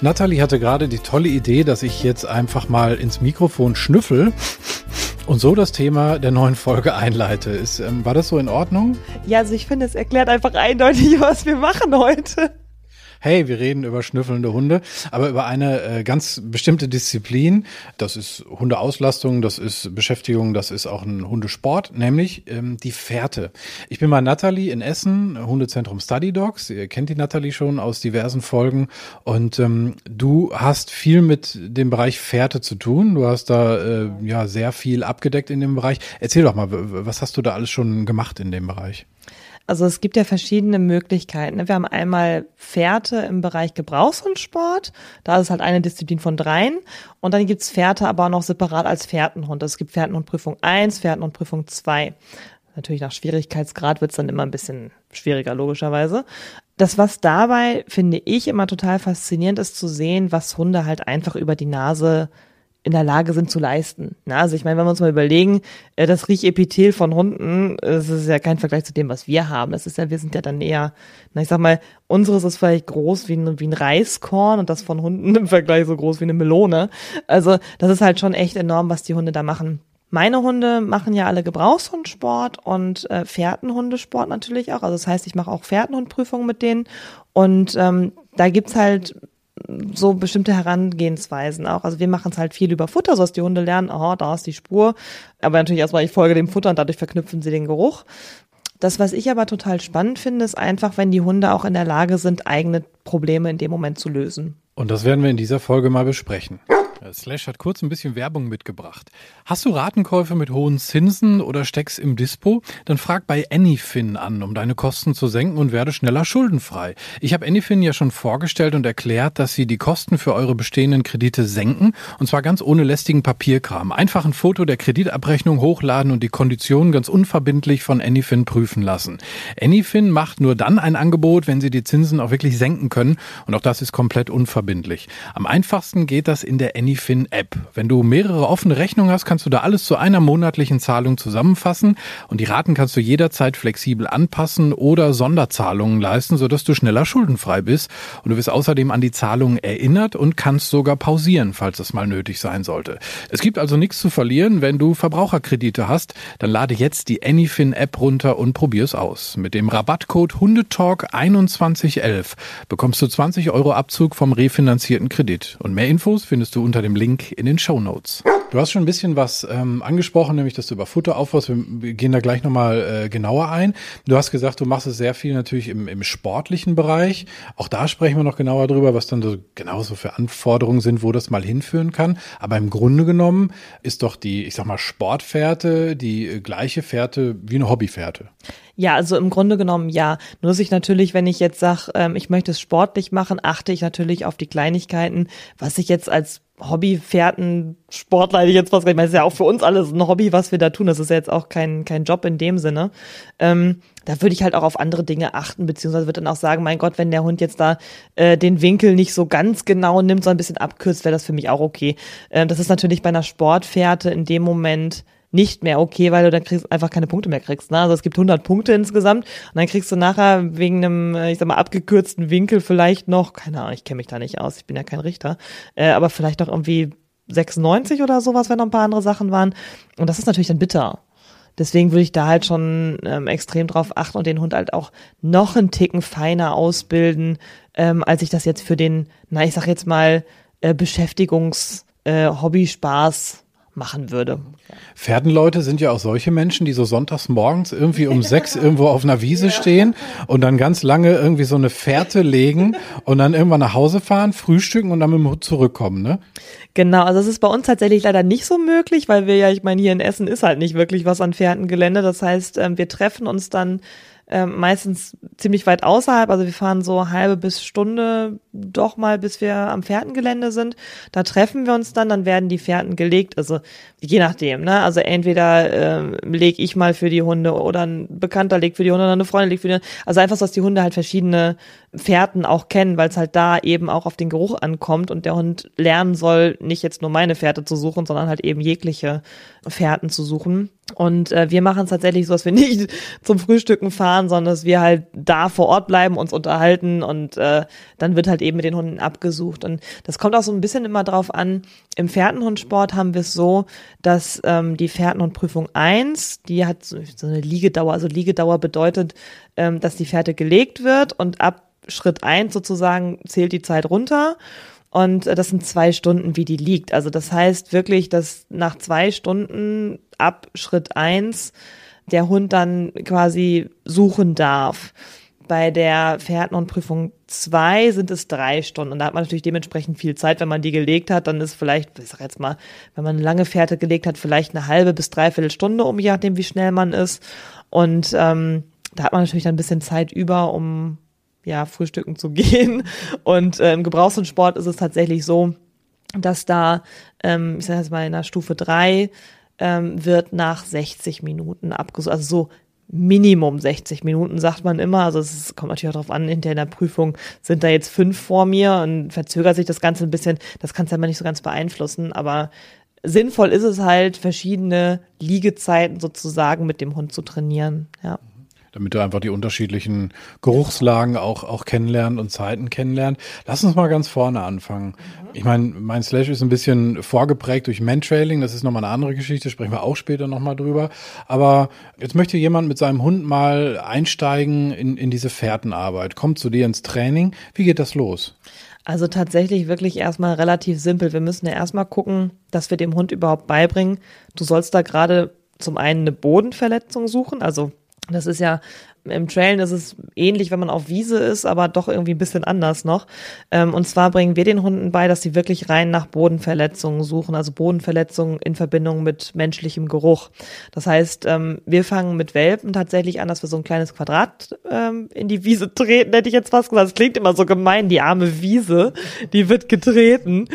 Natalie hatte gerade die tolle Idee, dass ich jetzt einfach mal ins Mikrofon schnüffel und so das Thema der neuen Folge einleite. Ist, ähm, war das so in Ordnung? Ja, also ich finde, es erklärt einfach eindeutig, was wir machen heute hey, wir reden über schnüffelnde Hunde, aber über eine äh, ganz bestimmte Disziplin. Das ist Hundeauslastung, das ist Beschäftigung, das ist auch ein Hundesport, nämlich ähm, die Fährte. Ich bin bei Nathalie in Essen, Hundezentrum Study Dogs. Ihr kennt die Nathalie schon aus diversen Folgen und ähm, du hast viel mit dem Bereich Fährte zu tun. Du hast da äh, ja sehr viel abgedeckt in dem Bereich. Erzähl doch mal, was hast du da alles schon gemacht in dem Bereich? Also es gibt ja verschiedene Möglichkeiten. Ne? Wir haben einmal Fährte im Bereich Gebrauchshundsport. Da ist es halt eine Disziplin von dreien. Und dann gibt's Fährte aber auch noch separat als Fährtenhund. Es gibt Fährtenhundprüfung 1, Fährtenhundprüfung 2. Natürlich nach Schwierigkeitsgrad wird's dann immer ein bisschen schwieriger, logischerweise. Das, was dabei, finde ich, immer total faszinierend ist zu sehen, was Hunde halt einfach über die Nase in der Lage sind zu leisten. Na, also ich meine, wenn wir uns mal überlegen, äh, das Riechepithel von Hunden, das ist ja kein Vergleich zu dem, was wir haben. Das ist ja, wir sind ja dann eher, na ich sag mal, unseres ist vielleicht groß wie ein, wie ein Reiskorn und das von Hunden im Vergleich so groß wie eine Melone. Also das ist halt schon echt enorm, was die Hunde da machen. Meine Hunde machen ja alle Gebrauchshundsport und äh, Fährtenhundesport natürlich auch. Also das heißt, ich mache auch Fährtenhundprüfungen mit denen. Und ähm, da gibt's halt so bestimmte Herangehensweisen auch. Also wir machen es halt viel über Futter, so dass die Hunde lernen, aha, da ist die Spur. Aber natürlich erstmal, ich folge dem Futter und dadurch verknüpfen sie den Geruch. Das, was ich aber total spannend finde, ist einfach, wenn die Hunde auch in der Lage sind, eigene Probleme in dem Moment zu lösen. Und das werden wir in dieser Folge mal besprechen. Äh, Slash hat kurz ein bisschen Werbung mitgebracht. Hast du Ratenkäufe mit hohen Zinsen oder steckst im Dispo? Dann frag bei Anyfin an, um deine Kosten zu senken und werde schneller schuldenfrei. Ich habe Anyfin ja schon vorgestellt und erklärt, dass sie die Kosten für eure bestehenden Kredite senken und zwar ganz ohne lästigen Papierkram. Einfach ein Foto der Kreditabrechnung hochladen und die Konditionen ganz unverbindlich von Anyfin prüfen lassen. Anyfin macht nur dann ein Angebot, wenn sie die Zinsen auch wirklich senken können und auch das ist komplett unverbindlich. Am einfachsten geht das in der Anyfin Anyfin App. Wenn du mehrere offene Rechnungen hast, kannst du da alles zu einer monatlichen Zahlung zusammenfassen und die Raten kannst du jederzeit flexibel anpassen oder Sonderzahlungen leisten, sodass du schneller schuldenfrei bist und du wirst außerdem an die Zahlungen erinnert und kannst sogar pausieren, falls es mal nötig sein sollte. Es gibt also nichts zu verlieren, wenn du Verbraucherkredite hast, dann lade jetzt die Anyfin App runter und probier es aus. Mit dem Rabattcode Hundetalk 2111 bekommst du 20 Euro Abzug vom refinanzierten Kredit und mehr Infos findest du unter unter dem Link in den Show Notes. Du hast schon ein bisschen was ähm, angesprochen, nämlich dass du über Futter aufbaust. Wir gehen da gleich nochmal äh, genauer ein. Du hast gesagt, du machst es sehr viel natürlich im, im sportlichen Bereich. Auch da sprechen wir noch genauer drüber, was dann so genauso für Anforderungen sind, wo das mal hinführen kann. Aber im Grunde genommen ist doch die, ich sag mal, Sportfährte die gleiche Fährte wie eine Hobbyfährte. Ja, also im Grunde genommen ja. Nur dass ich natürlich, wenn ich jetzt sage, ähm, ich möchte es sportlich machen, achte ich natürlich auf die Kleinigkeiten, was ich jetzt als Hobbyfährten, Sportler, ich jetzt was, ich meine, das ist ja auch für uns alles ein Hobby, was wir da tun. Das ist ja jetzt auch kein, kein Job in dem Sinne. Ähm, da würde ich halt auch auf andere Dinge achten, beziehungsweise würde dann auch sagen, mein Gott, wenn der Hund jetzt da äh, den Winkel nicht so ganz genau nimmt, sondern ein bisschen abkürzt, wäre das für mich auch okay. Ähm, das ist natürlich bei einer Sportfährte in dem Moment nicht mehr okay, weil du dann kriegst, einfach keine Punkte mehr kriegst. Ne? Also es gibt 100 Punkte insgesamt und dann kriegst du nachher wegen einem, äh, ich sag mal, abgekürzten Winkel vielleicht noch, keine Ahnung, ich kenne mich da nicht aus, ich bin ja kein Richter, äh, aber vielleicht noch irgendwie 96 oder sowas, wenn noch ein paar andere Sachen waren. Und das ist natürlich dann bitter. Deswegen würde ich da halt schon ähm, extrem drauf achten und den Hund halt auch noch einen Ticken feiner ausbilden, ähm, als ich das jetzt für den, na, ich sag jetzt mal, äh, Beschäftigungs- äh, Hobby-Spaß machen würde. Pferdenleute sind ja auch solche Menschen, die so sonntags morgens irgendwie um sechs irgendwo auf einer Wiese stehen und dann ganz lange irgendwie so eine Fährte legen und dann irgendwann nach Hause fahren, frühstücken und dann mit dem Hut zurückkommen, ne? Genau, also das ist bei uns tatsächlich leider nicht so möglich, weil wir ja, ich meine, hier in Essen ist halt nicht wirklich was an Fährtengelände. Das heißt, ähm, wir treffen uns dann ähm, meistens ziemlich weit außerhalb. Also wir fahren so halbe bis Stunde doch mal, bis wir am Fährtengelände sind. Da treffen wir uns dann, dann werden die Fährten gelegt. Also je nachdem, ne? Also entweder äh, lege ich mal für die Hunde oder ein Bekannter legt für die Hunde oder eine Freundin legt für die Hunde. Also einfach, dass die Hunde halt verschiedene Fährten auch kennen, weil es halt da eben auch auf den Geruch ankommt und der Hund lernen soll, nicht jetzt nur meine Fährte zu suchen, sondern halt eben jegliche Fährten zu suchen. Und äh, wir machen es tatsächlich so, dass wir nicht zum Frühstücken fahren, sondern dass wir halt da vor Ort bleiben, uns unterhalten und äh, dann wird halt eben mit den Hunden abgesucht. Und das kommt auch so ein bisschen immer drauf an. Im Pferdenhundsport haben wir es so, dass ähm, die Pferdenhundprüfung eins, die hat so, eine Liegedauer. Also Liegedauer bedeutet, ähm, dass die Pferde gelegt wird und ab Schritt eins sozusagen zählt die Zeit runter. Und äh, das sind zwei Stunden, wie die liegt. Also das heißt wirklich, dass nach zwei Stunden ab Schritt eins der Hund dann quasi suchen darf. Bei der Pferdenhundprüfung zwei sind es drei Stunden. Und da hat man natürlich dementsprechend viel Zeit. Wenn man die gelegt hat, dann ist vielleicht, ich sag jetzt mal, wenn man eine lange Fährte gelegt hat, vielleicht eine halbe bis dreiviertel Stunde, um je nachdem, wie schnell man ist. Und ähm, da hat man natürlich dann ein bisschen Zeit über, um ja, frühstücken zu gehen. Und äh, im Gebrauchshundsport ist es tatsächlich so, dass da, ähm, ich sage jetzt mal in der Stufe drei ähm, wird nach 60 Minuten abgesucht. Also so Minimum 60 Minuten, sagt man immer. Also es kommt natürlich auch darauf an, hinter in der Prüfung sind da jetzt fünf vor mir und verzögert sich das Ganze ein bisschen. Das kannst du ja immer nicht so ganz beeinflussen, aber sinnvoll ist es halt, verschiedene Liegezeiten sozusagen mit dem Hund zu trainieren. Ja damit du einfach die unterschiedlichen Geruchslagen auch, auch kennenlernen und Zeiten kennenlernen. Lass uns mal ganz vorne anfangen. Ich meine, mein Slash ist ein bisschen vorgeprägt durch Mantrailing, das ist nochmal eine andere Geschichte, sprechen wir auch später nochmal drüber. Aber jetzt möchte jemand mit seinem Hund mal einsteigen in, in diese Fährtenarbeit, kommt zu dir ins Training. Wie geht das los? Also tatsächlich wirklich erstmal relativ simpel. Wir müssen ja erstmal gucken, dass wir dem Hund überhaupt beibringen, du sollst da gerade zum einen eine Bodenverletzung suchen, also das ist ja im Trailen ist es ähnlich, wenn man auf Wiese ist, aber doch irgendwie ein bisschen anders noch. Ähm, und zwar bringen wir den Hunden bei, dass sie wirklich rein nach Bodenverletzungen suchen, also Bodenverletzungen in Verbindung mit menschlichem Geruch. Das heißt, ähm, wir fangen mit Welpen tatsächlich an, dass wir so ein kleines Quadrat ähm, in die Wiese treten, hätte ich jetzt fast gesagt. Das klingt immer so gemein, die arme Wiese, die wird getreten.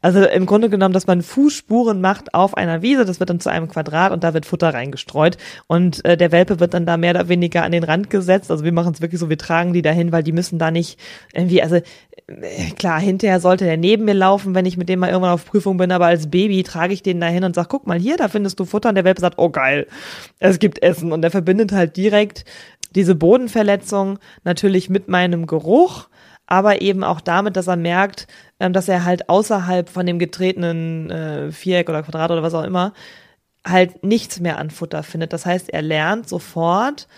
Also im Grunde genommen, dass man Fußspuren macht auf einer Wiese, das wird dann zu einem Quadrat und da wird Futter reingestreut. Und äh, der Welpe wird dann da mehr oder weniger an den Rand gesetzt. Also wir machen es wirklich so, wir tragen die dahin, weil die müssen da nicht irgendwie, also äh, klar, hinterher sollte der neben mir laufen, wenn ich mit dem mal irgendwann auf Prüfung bin, aber als Baby trage ich den dahin und sag, guck mal hier, da findest du Futter und der Welpe sagt, oh geil, es gibt Essen und der verbindet halt direkt diese Bodenverletzung natürlich mit meinem Geruch, aber eben auch damit, dass er merkt, ähm, dass er halt außerhalb von dem getretenen äh, Viereck oder Quadrat oder was auch immer halt nichts mehr an Futter findet. Das heißt, er lernt sofort,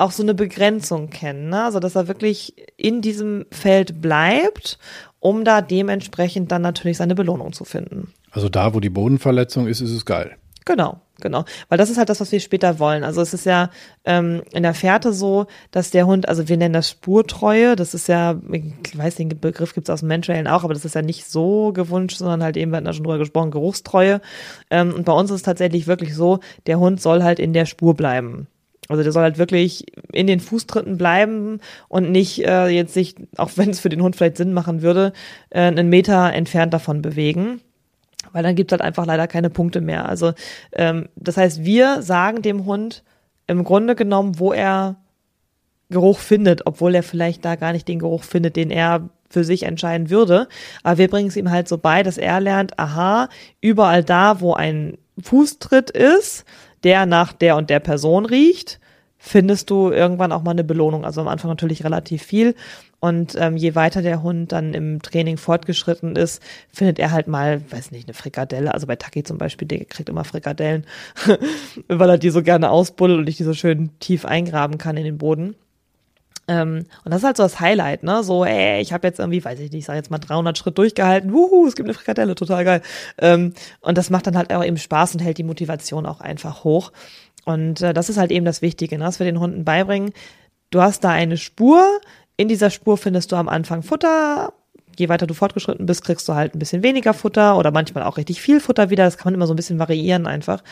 auch so eine Begrenzung kennen. Ne? Also dass er wirklich in diesem Feld bleibt, um da dementsprechend dann natürlich seine Belohnung zu finden. Also da, wo die Bodenverletzung ist, ist es geil. Genau, genau. Weil das ist halt das, was wir später wollen. Also es ist ja ähm, in der Fährte so, dass der Hund, also wir nennen das Spurtreue, das ist ja, ich weiß, den Begriff gibt es aus dem Menschwellen auch, aber das ist ja nicht so gewünscht, sondern halt eben, wir hatten da schon drüber gesprochen, Geruchstreue. Ähm, und bei uns ist es tatsächlich wirklich so, der Hund soll halt in der Spur bleiben. Also der soll halt wirklich in den Fußtritten bleiben und nicht äh, jetzt sich, auch wenn es für den Hund vielleicht Sinn machen würde, äh, einen Meter entfernt davon bewegen. Weil dann gibt es halt einfach leider keine Punkte mehr. Also ähm, das heißt, wir sagen dem Hund im Grunde genommen, wo er Geruch findet, obwohl er vielleicht da gar nicht den Geruch findet, den er für sich entscheiden würde. Aber wir bringen es ihm halt so bei, dass er lernt, aha, überall da, wo ein Fußtritt ist, der nach der und der Person riecht, findest du irgendwann auch mal eine Belohnung. Also am Anfang natürlich relativ viel. Und ähm, je weiter der Hund dann im Training fortgeschritten ist, findet er halt mal, weiß nicht, eine Frikadelle. Also bei Taki zum Beispiel, der kriegt immer Frikadellen, weil er die so gerne ausbuddelt und ich die so schön tief eingraben kann in den Boden. Ähm, und das ist halt so das Highlight, ne? So, ey, ich habe jetzt irgendwie, weiß ich nicht, ich sag jetzt mal 300 Schritt durchgehalten, wuhu, es gibt eine Frikadelle, total geil. Ähm, und das macht dann halt auch eben Spaß und hält die Motivation auch einfach hoch. Und äh, das ist halt eben das Wichtige, ne? dass wir den Hunden beibringen. Du hast da eine Spur, in dieser Spur findest du am Anfang Futter, je weiter du fortgeschritten bist, kriegst du halt ein bisschen weniger Futter oder manchmal auch richtig viel Futter wieder. Das kann man immer so ein bisschen variieren einfach.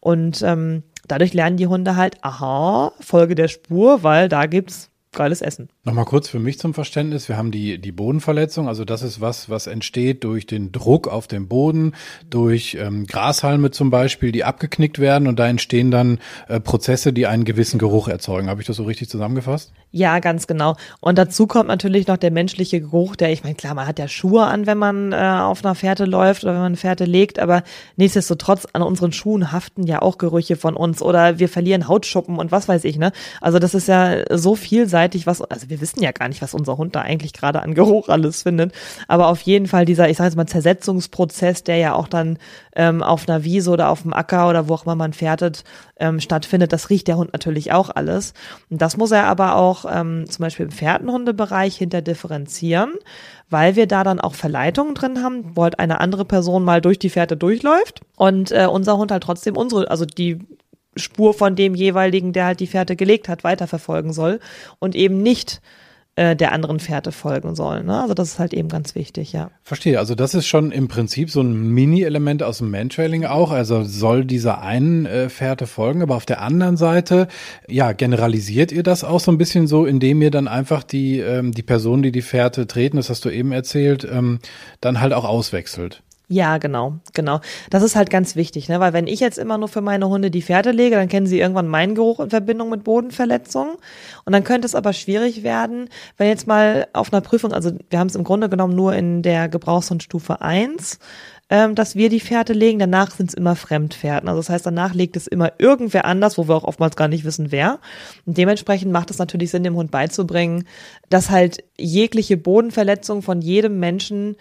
Und ähm, dadurch lernen die Hunde halt, aha, Folge der Spur, weil da gibt's geiles Essen. Nochmal kurz für mich zum Verständnis. Wir haben die, die Bodenverletzung. Also das ist was, was entsteht durch den Druck auf dem Boden, durch ähm, Grashalme zum Beispiel, die abgeknickt werden und da entstehen dann äh, Prozesse, die einen gewissen Geruch erzeugen. Habe ich das so richtig zusammengefasst? Ja, ganz genau. Und dazu kommt natürlich noch der menschliche Geruch, der, ich meine, klar, man hat ja Schuhe an, wenn man äh, auf einer Fährte läuft oder wenn man eine Fährte legt, aber nichtsdestotrotz an unseren Schuhen haften ja auch Gerüche von uns oder wir verlieren Hautschuppen und was weiß ich, ne? Also das ist ja so vielseitig, was, also wir wissen ja gar nicht, was unser Hund da eigentlich gerade an Geruch alles findet. Aber auf jeden Fall dieser, ich sage jetzt mal, Zersetzungsprozess, der ja auch dann ähm, auf einer Wiese oder auf dem Acker oder wo auch immer man fährtet, ähm, stattfindet, das riecht der Hund natürlich auch alles. Und das muss er aber auch ähm, zum Beispiel im Pferdenhundebereich hinter differenzieren, weil wir da dann auch Verleitungen drin haben, wo halt eine andere Person mal durch die Fährte durchläuft und äh, unser Hund halt trotzdem unsere, also die Spur von dem jeweiligen, der halt die Fährte gelegt hat, weiterverfolgen soll und eben nicht äh, der anderen Fährte folgen sollen. Ne? Also das ist halt eben ganz wichtig, ja. Verstehe. Also das ist schon im Prinzip so ein Mini-Element aus dem Mantrailing auch. Also soll dieser einen äh, Fährte folgen, aber auf der anderen Seite, ja, generalisiert ihr das auch so ein bisschen so, indem ihr dann einfach die, ähm, die Personen, die die Fährte treten, das hast du eben erzählt, ähm, dann halt auch auswechselt. Ja, genau, genau. Das ist halt ganz wichtig, ne? Weil wenn ich jetzt immer nur für meine Hunde die Pferde lege, dann kennen sie irgendwann meinen Geruch in Verbindung mit Bodenverletzungen. Und dann könnte es aber schwierig werden, wenn jetzt mal auf einer Prüfung, also wir haben es im Grunde genommen nur in der Gebrauchshundstufe 1, ähm, dass wir die Pferde legen. Danach sind es immer Fremdpferden. Also das heißt, danach legt es immer irgendwer anders, wo wir auch oftmals gar nicht wissen, wer. Und dementsprechend macht es natürlich Sinn, dem Hund beizubringen, dass halt jegliche Bodenverletzung von jedem Menschen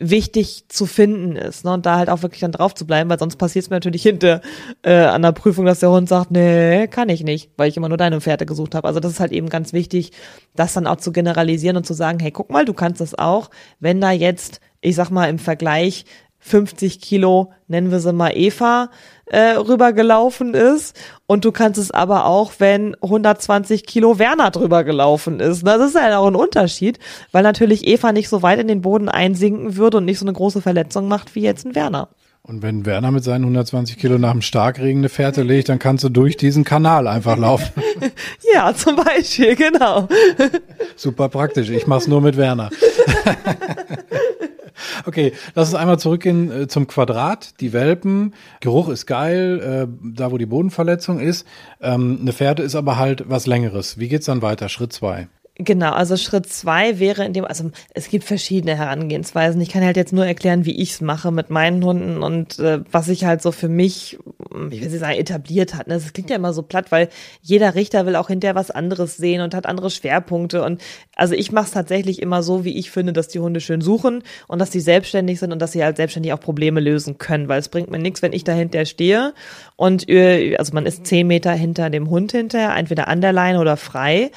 wichtig zu finden ist. Ne? Und da halt auch wirklich dann drauf zu bleiben, weil sonst passiert es mir natürlich hinter äh, an der Prüfung, dass der Hund sagt, nee, kann ich nicht, weil ich immer nur deine Pferde gesucht habe. Also das ist halt eben ganz wichtig, das dann auch zu generalisieren und zu sagen, hey, guck mal, du kannst das auch, wenn da jetzt, ich sag mal, im Vergleich 50 Kilo, nennen wir sie mal Eva, äh, rübergelaufen ist. Und du kannst es aber auch, wenn 120 Kilo Werner drüber gelaufen ist. Das ist ja auch ein Unterschied, weil natürlich Eva nicht so weit in den Boden einsinken würde und nicht so eine große Verletzung macht wie jetzt ein Werner. Und wenn Werner mit seinen 120 Kilo nach dem Starkregen eine Fährte legt, dann kannst du durch diesen Kanal einfach laufen. ja, zum Beispiel, genau. Super praktisch. Ich mach's nur mit Werner. Okay, lass uns einmal zurückgehen äh, zum Quadrat. Die Welpen, Geruch ist geil, äh, da wo die Bodenverletzung ist. Ähm, eine Pferde ist aber halt was Längeres. Wie geht's dann weiter? Schritt zwei. Genau, also Schritt zwei wäre in dem, also es gibt verschiedene Herangehensweisen. Ich kann halt jetzt nur erklären, wie ich es mache mit meinen Hunden und äh, was ich halt so für mich, ich will nicht sagen, etabliert hat. Ne? Das klingt ja immer so platt, weil jeder Richter will auch hinterher was anderes sehen und hat andere Schwerpunkte. Und also ich mache es tatsächlich immer so, wie ich finde, dass die Hunde schön suchen und dass die selbstständig sind und dass sie halt selbstständig auch Probleme lösen können. Weil es bringt mir nichts, wenn ich dahinter stehe und äh, also man ist zehn Meter hinter dem Hund hinterher, entweder an der Leine oder frei.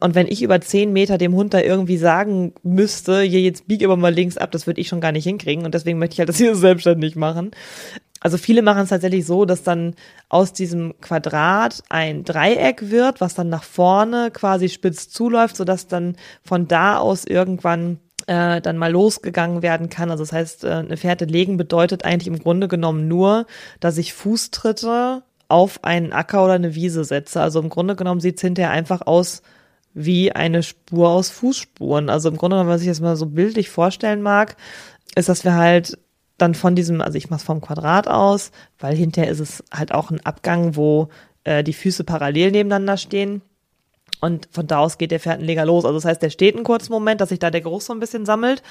Und wenn ich über zehn Meter dem Hund da irgendwie sagen müsste, hier jetzt bieg aber mal links ab, das würde ich schon gar nicht hinkriegen. Und deswegen möchte ich halt das hier selbstständig machen. Also viele machen es tatsächlich so, dass dann aus diesem Quadrat ein Dreieck wird, was dann nach vorne quasi spitz zuläuft, sodass dann von da aus irgendwann äh, dann mal losgegangen werden kann. Also das heißt, äh, eine Fährte legen bedeutet eigentlich im Grunde genommen nur, dass ich Fußtritte auf einen Acker oder eine Wiese setze. Also im Grunde genommen sieht es hinterher einfach aus wie eine Spur aus Fußspuren. Also im Grunde was ich jetzt mal so bildlich vorstellen mag, ist, dass wir halt dann von diesem, also ich mache es vom Quadrat aus, weil hinterher ist es halt auch ein Abgang, wo äh, die Füße parallel nebeneinander stehen. Und von da aus geht der Fährtenleger los. Also das heißt, der steht einen kurzen Moment, dass sich da der Geruch so ein bisschen sammelt.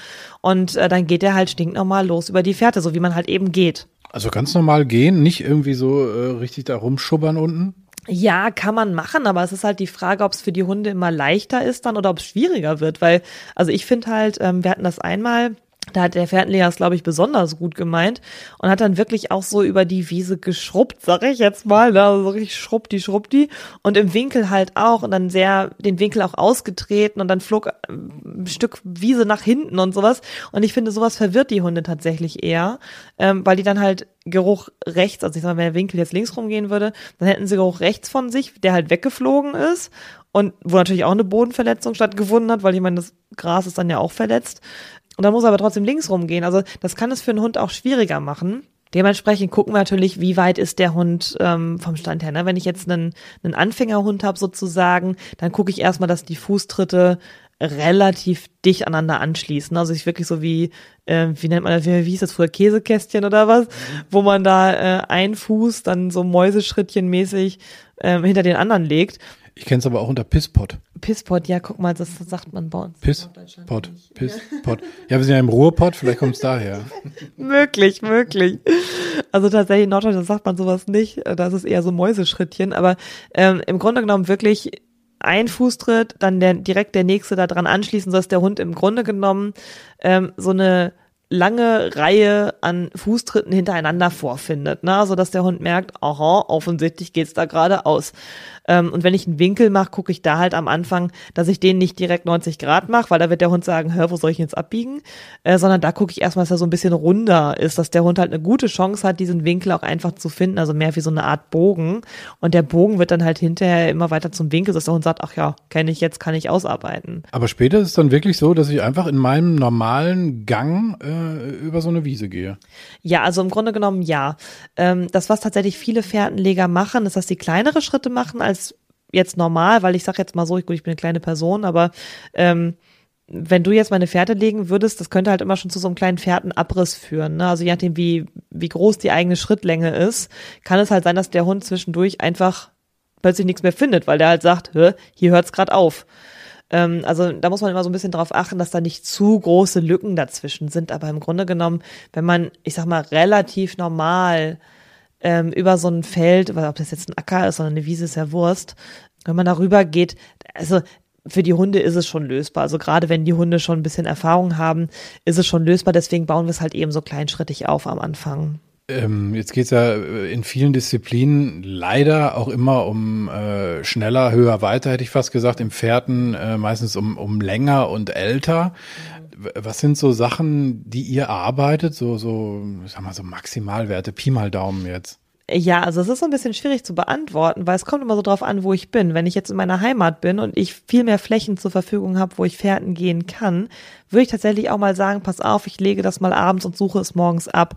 Und äh, dann geht er halt stinknormal los über die Fährte, so wie man halt eben geht. Also ganz normal gehen, nicht irgendwie so äh, richtig da rumschubbern unten? Ja, kann man machen, aber es ist halt die Frage, ob es für die Hunde immer leichter ist dann oder ob es schwieriger wird, weil, also ich finde halt, ähm, wir hatten das einmal, da hat der Pferdenleger es, glaube ich, besonders gut gemeint und hat dann wirklich auch so über die Wiese geschrubbt, sag ich jetzt mal, ne? also so richtig schrubbdi, schrubbdi und im Winkel halt auch und dann sehr den Winkel auch ausgetreten und dann flog ein Stück Wiese nach hinten und sowas und ich finde, sowas verwirrt die Hunde tatsächlich eher, ähm, weil die dann halt Geruch rechts, also ich sag mal, wenn der Winkel jetzt links rumgehen würde, dann hätten sie Geruch rechts von sich, der halt weggeflogen ist und wo natürlich auch eine Bodenverletzung stattgefunden hat, weil ich meine, das Gras ist dann ja auch verletzt. Und dann muss er aber trotzdem links rumgehen. Also das kann es für einen Hund auch schwieriger machen. Dementsprechend gucken wir natürlich, wie weit ist der Hund ähm, vom Stand her. Ne? Wenn ich jetzt einen, einen Anfängerhund habe sozusagen, dann gucke ich erstmal, dass die Fußtritte relativ dicht aneinander anschließen. Also ich wirklich so wie, äh, wie nennt man das, wie, wie hieß das früher, Käsekästchen oder was, mhm. wo man da äh, ein Fuß dann so Mäuseschrittchen mäßig äh, hinter den anderen legt. Ich kenne es aber auch unter Pisspot. Pisspot, ja, guck mal, das sagt man bei uns. Pisspot, Pisspot. Ja, wir sind ja im Ruhrpott, vielleicht kommt es daher. möglich, möglich. Also tatsächlich in Norddeutschland sagt man sowas nicht. Das ist eher so Mäuseschrittchen. Aber ähm, im Grunde genommen wirklich ein Fußtritt, dann der, direkt der nächste da dran anschließen, sodass der Hund im Grunde genommen ähm, so eine lange Reihe an Fußtritten hintereinander vorfindet, ne? so dass der Hund merkt, aha, offensichtlich geht's da geradeaus. Ähm, und wenn ich einen Winkel mache, gucke ich da halt am Anfang, dass ich den nicht direkt 90 Grad mache, weil da wird der Hund sagen, hör, wo soll ich jetzt abbiegen? Äh, sondern da gucke ich erstmal, dass er so ein bisschen runder ist, dass der Hund halt eine gute Chance hat, diesen Winkel auch einfach zu finden, also mehr wie so eine Art Bogen. Und der Bogen wird dann halt hinterher immer weiter zum Winkel, dass der Hund sagt, ach ja, kenne ich jetzt, kann ich ausarbeiten. Aber später ist es dann wirklich so, dass ich einfach in meinem normalen Gang äh, über so eine Wiese gehe. Ja, also im Grunde genommen ja. Ähm, das, was tatsächlich viele Fährtenleger machen, ist, dass sie kleinere Schritte machen als jetzt normal, weil ich sag jetzt mal so, ich, gut, ich bin eine kleine Person, aber ähm, wenn du jetzt meine Fährte legen würdest, das könnte halt immer schon zu so einem kleinen Fährtenabriss führen. Ne? Also je nachdem, wie, wie groß die eigene Schrittlänge ist, kann es halt sein, dass der Hund zwischendurch einfach plötzlich nichts mehr findet, weil der halt sagt, hier hört's gerade auf. Ähm, also da muss man immer so ein bisschen darauf achten, dass da nicht zu große Lücken dazwischen sind. Aber im Grunde genommen, wenn man, ich sag mal, relativ normal ähm, über so ein Feld, weil ob das jetzt ein Acker ist oder eine Wiese, ist ja Wurst, wenn man darüber geht, also für die Hunde ist es schon lösbar. Also gerade wenn die Hunde schon ein bisschen Erfahrung haben, ist es schon lösbar. Deswegen bauen wir es halt eben so kleinschrittig auf am Anfang. Ähm, jetzt geht es ja äh, in vielen Disziplinen leider auch immer um äh, schneller, höher, weiter, hätte ich fast gesagt. Im Pferden äh, meistens um, um länger und älter. Was sind so Sachen, die ihr arbeitet? So, so, sag mal, so Maximalwerte, Pi mal Daumen jetzt. Ja, also es ist so ein bisschen schwierig zu beantworten, weil es kommt immer so drauf an, wo ich bin. Wenn ich jetzt in meiner Heimat bin und ich viel mehr Flächen zur Verfügung habe, wo ich Fährten gehen kann, würde ich tatsächlich auch mal sagen, pass auf, ich lege das mal abends und suche es morgens ab.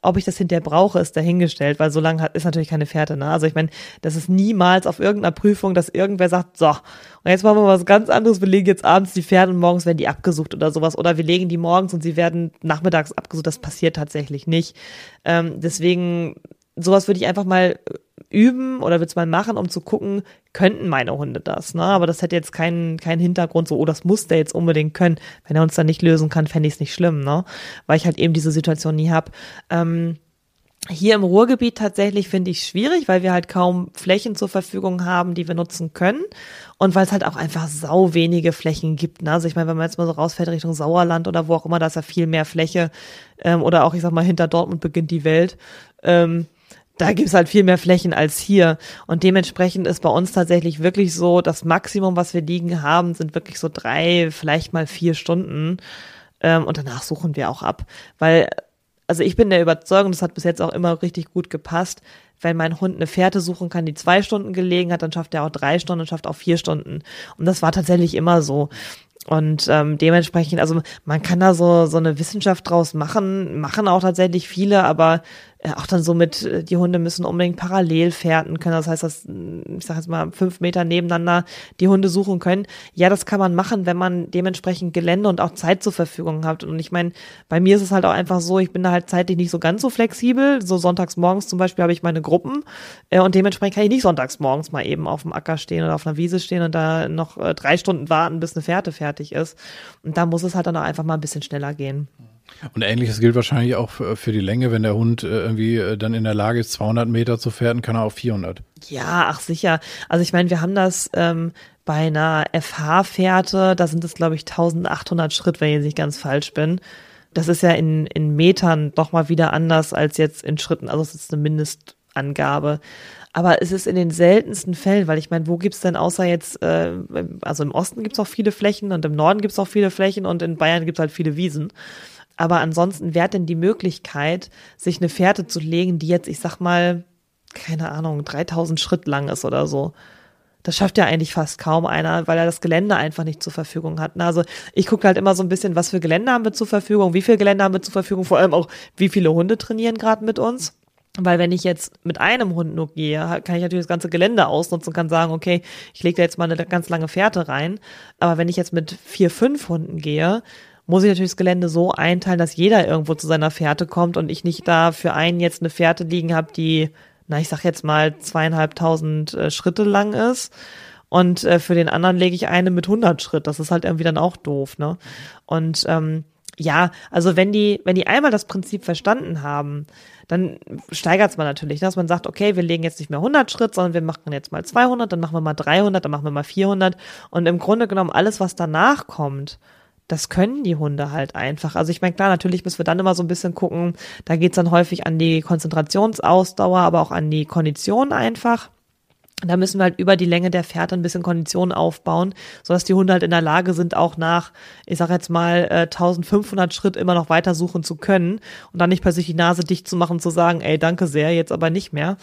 Ob ich das hinterher brauche, ist dahingestellt, weil so lange ist natürlich keine Fährte. Ne? Also ich meine, das ist niemals auf irgendeiner Prüfung, dass irgendwer sagt, so, und jetzt machen wir was ganz anderes, wir legen jetzt abends die Pferde und morgens werden die abgesucht oder sowas. Oder wir legen die morgens und sie werden nachmittags abgesucht. Das passiert tatsächlich nicht. Ähm, deswegen sowas würde ich einfach mal üben oder würde es mal machen, um zu gucken, könnten meine Hunde das. Ne? Aber das hätte jetzt keinen, keinen Hintergrund, so, oh, das muss der jetzt unbedingt können. Wenn er uns dann nicht lösen kann, fände ich es nicht schlimm, ne? Weil ich halt eben diese Situation nie habe. Ähm, hier im Ruhrgebiet tatsächlich finde ich schwierig, weil wir halt kaum Flächen zur Verfügung haben, die wir nutzen können. Und weil es halt auch einfach sau wenige Flächen gibt. Ne? Also ich meine, wenn man jetzt mal so rausfährt Richtung Sauerland oder wo auch immer, da ist ja viel mehr Fläche. Ähm, oder auch, ich sag mal, hinter Dortmund beginnt die Welt. Ähm, da gibt's halt viel mehr Flächen als hier. Und dementsprechend ist bei uns tatsächlich wirklich so, das Maximum, was wir liegen haben, sind wirklich so drei, vielleicht mal vier Stunden. Ähm, und danach suchen wir auch ab. Weil, also ich bin der Überzeugung, das hat bis jetzt auch immer richtig gut gepasst. Wenn mein Hund eine Fährte suchen kann, die zwei Stunden gelegen hat, dann schafft er auch drei Stunden und schafft auch vier Stunden. Und das war tatsächlich immer so. Und ähm, dementsprechend, also man kann da so so eine Wissenschaft draus machen, machen auch tatsächlich viele, aber auch dann so mit, äh, die Hunde müssen unbedingt parallel fährten können. Das heißt, dass, mm, ich sag jetzt mal, fünf Meter nebeneinander die Hunde suchen können. Ja, das kann man machen, wenn man dementsprechend Gelände und auch Zeit zur Verfügung hat. Und ich meine, bei mir ist es halt auch einfach so, ich bin da halt zeitlich nicht so ganz so flexibel. So sonntags morgens zum Beispiel habe ich meine Gruppen äh, und dementsprechend kann ich nicht sonntags morgens mal eben auf dem Acker stehen oder auf einer Wiese stehen und da noch äh, drei Stunden warten, bis eine Fährte fertig ist. Und da muss es halt dann auch einfach mal ein bisschen schneller gehen. Und ähnliches gilt wahrscheinlich auch für die Länge, wenn der Hund äh, irgendwie äh, dann in der Lage ist, 200 Meter zu fährten, kann er auf 400. Ja, ach sicher. Also ich meine, wir haben das ähm, bei einer FH-Fährte, da sind es glaube ich 1800 Schritt, wenn ich nicht ganz falsch bin. Das ist ja in, in Metern doch mal wieder anders als jetzt in Schritten. Also es ist eine Mindestangabe. Aber es ist in den seltensten Fällen, weil ich meine, wo gibt's denn außer jetzt, äh, also im Osten gibt's auch viele Flächen und im Norden gibt's auch viele Flächen und in Bayern gibt's halt viele Wiesen. Aber ansonsten wäre denn die Möglichkeit, sich eine Fährte zu legen, die jetzt, ich sag mal, keine Ahnung, 3000 Schritt lang ist oder so. Das schafft ja eigentlich fast kaum einer, weil er das Gelände einfach nicht zur Verfügung hat. Also ich gucke halt immer so ein bisschen, was für Gelände haben wir zur Verfügung, wie viel Gelände haben wir zur Verfügung, vor allem auch, wie viele Hunde trainieren gerade mit uns. Weil wenn ich jetzt mit einem Hund nur gehe, kann ich natürlich das ganze Gelände ausnutzen und kann sagen, okay, ich lege da jetzt mal eine ganz lange Fährte rein. Aber wenn ich jetzt mit vier, fünf Hunden gehe, muss ich natürlich das Gelände so einteilen, dass jeder irgendwo zu seiner Fährte kommt und ich nicht da für einen jetzt eine Fährte liegen habe, die, na, ich sag jetzt mal zweieinhalbtausend äh, Schritte lang ist. und äh, für den anderen lege ich eine mit 100 Schritt. Das ist halt irgendwie dann auch doof, ne? Und ähm, ja, also wenn die, wenn die einmal das Prinzip verstanden haben, dann steigert es man natürlich, dass man sagt, okay, wir legen jetzt nicht mehr 100 Schritt, sondern wir machen jetzt mal 200, dann machen wir mal 300, dann machen wir mal 400 und im Grunde genommen alles, was danach kommt, das können die Hunde halt einfach. Also ich meine, klar, natürlich müssen wir dann immer so ein bisschen gucken, da geht's dann häufig an die Konzentrationsausdauer, aber auch an die Kondition einfach. Da müssen wir halt über die Länge der Fährte ein bisschen Kondition aufbauen, sodass die Hunde halt in der Lage sind, auch nach, ich sag jetzt mal, äh, 1500 Schritt immer noch weiter suchen zu können und dann nicht plötzlich die Nase dicht zu machen, zu sagen, ey, danke sehr, jetzt aber nicht mehr.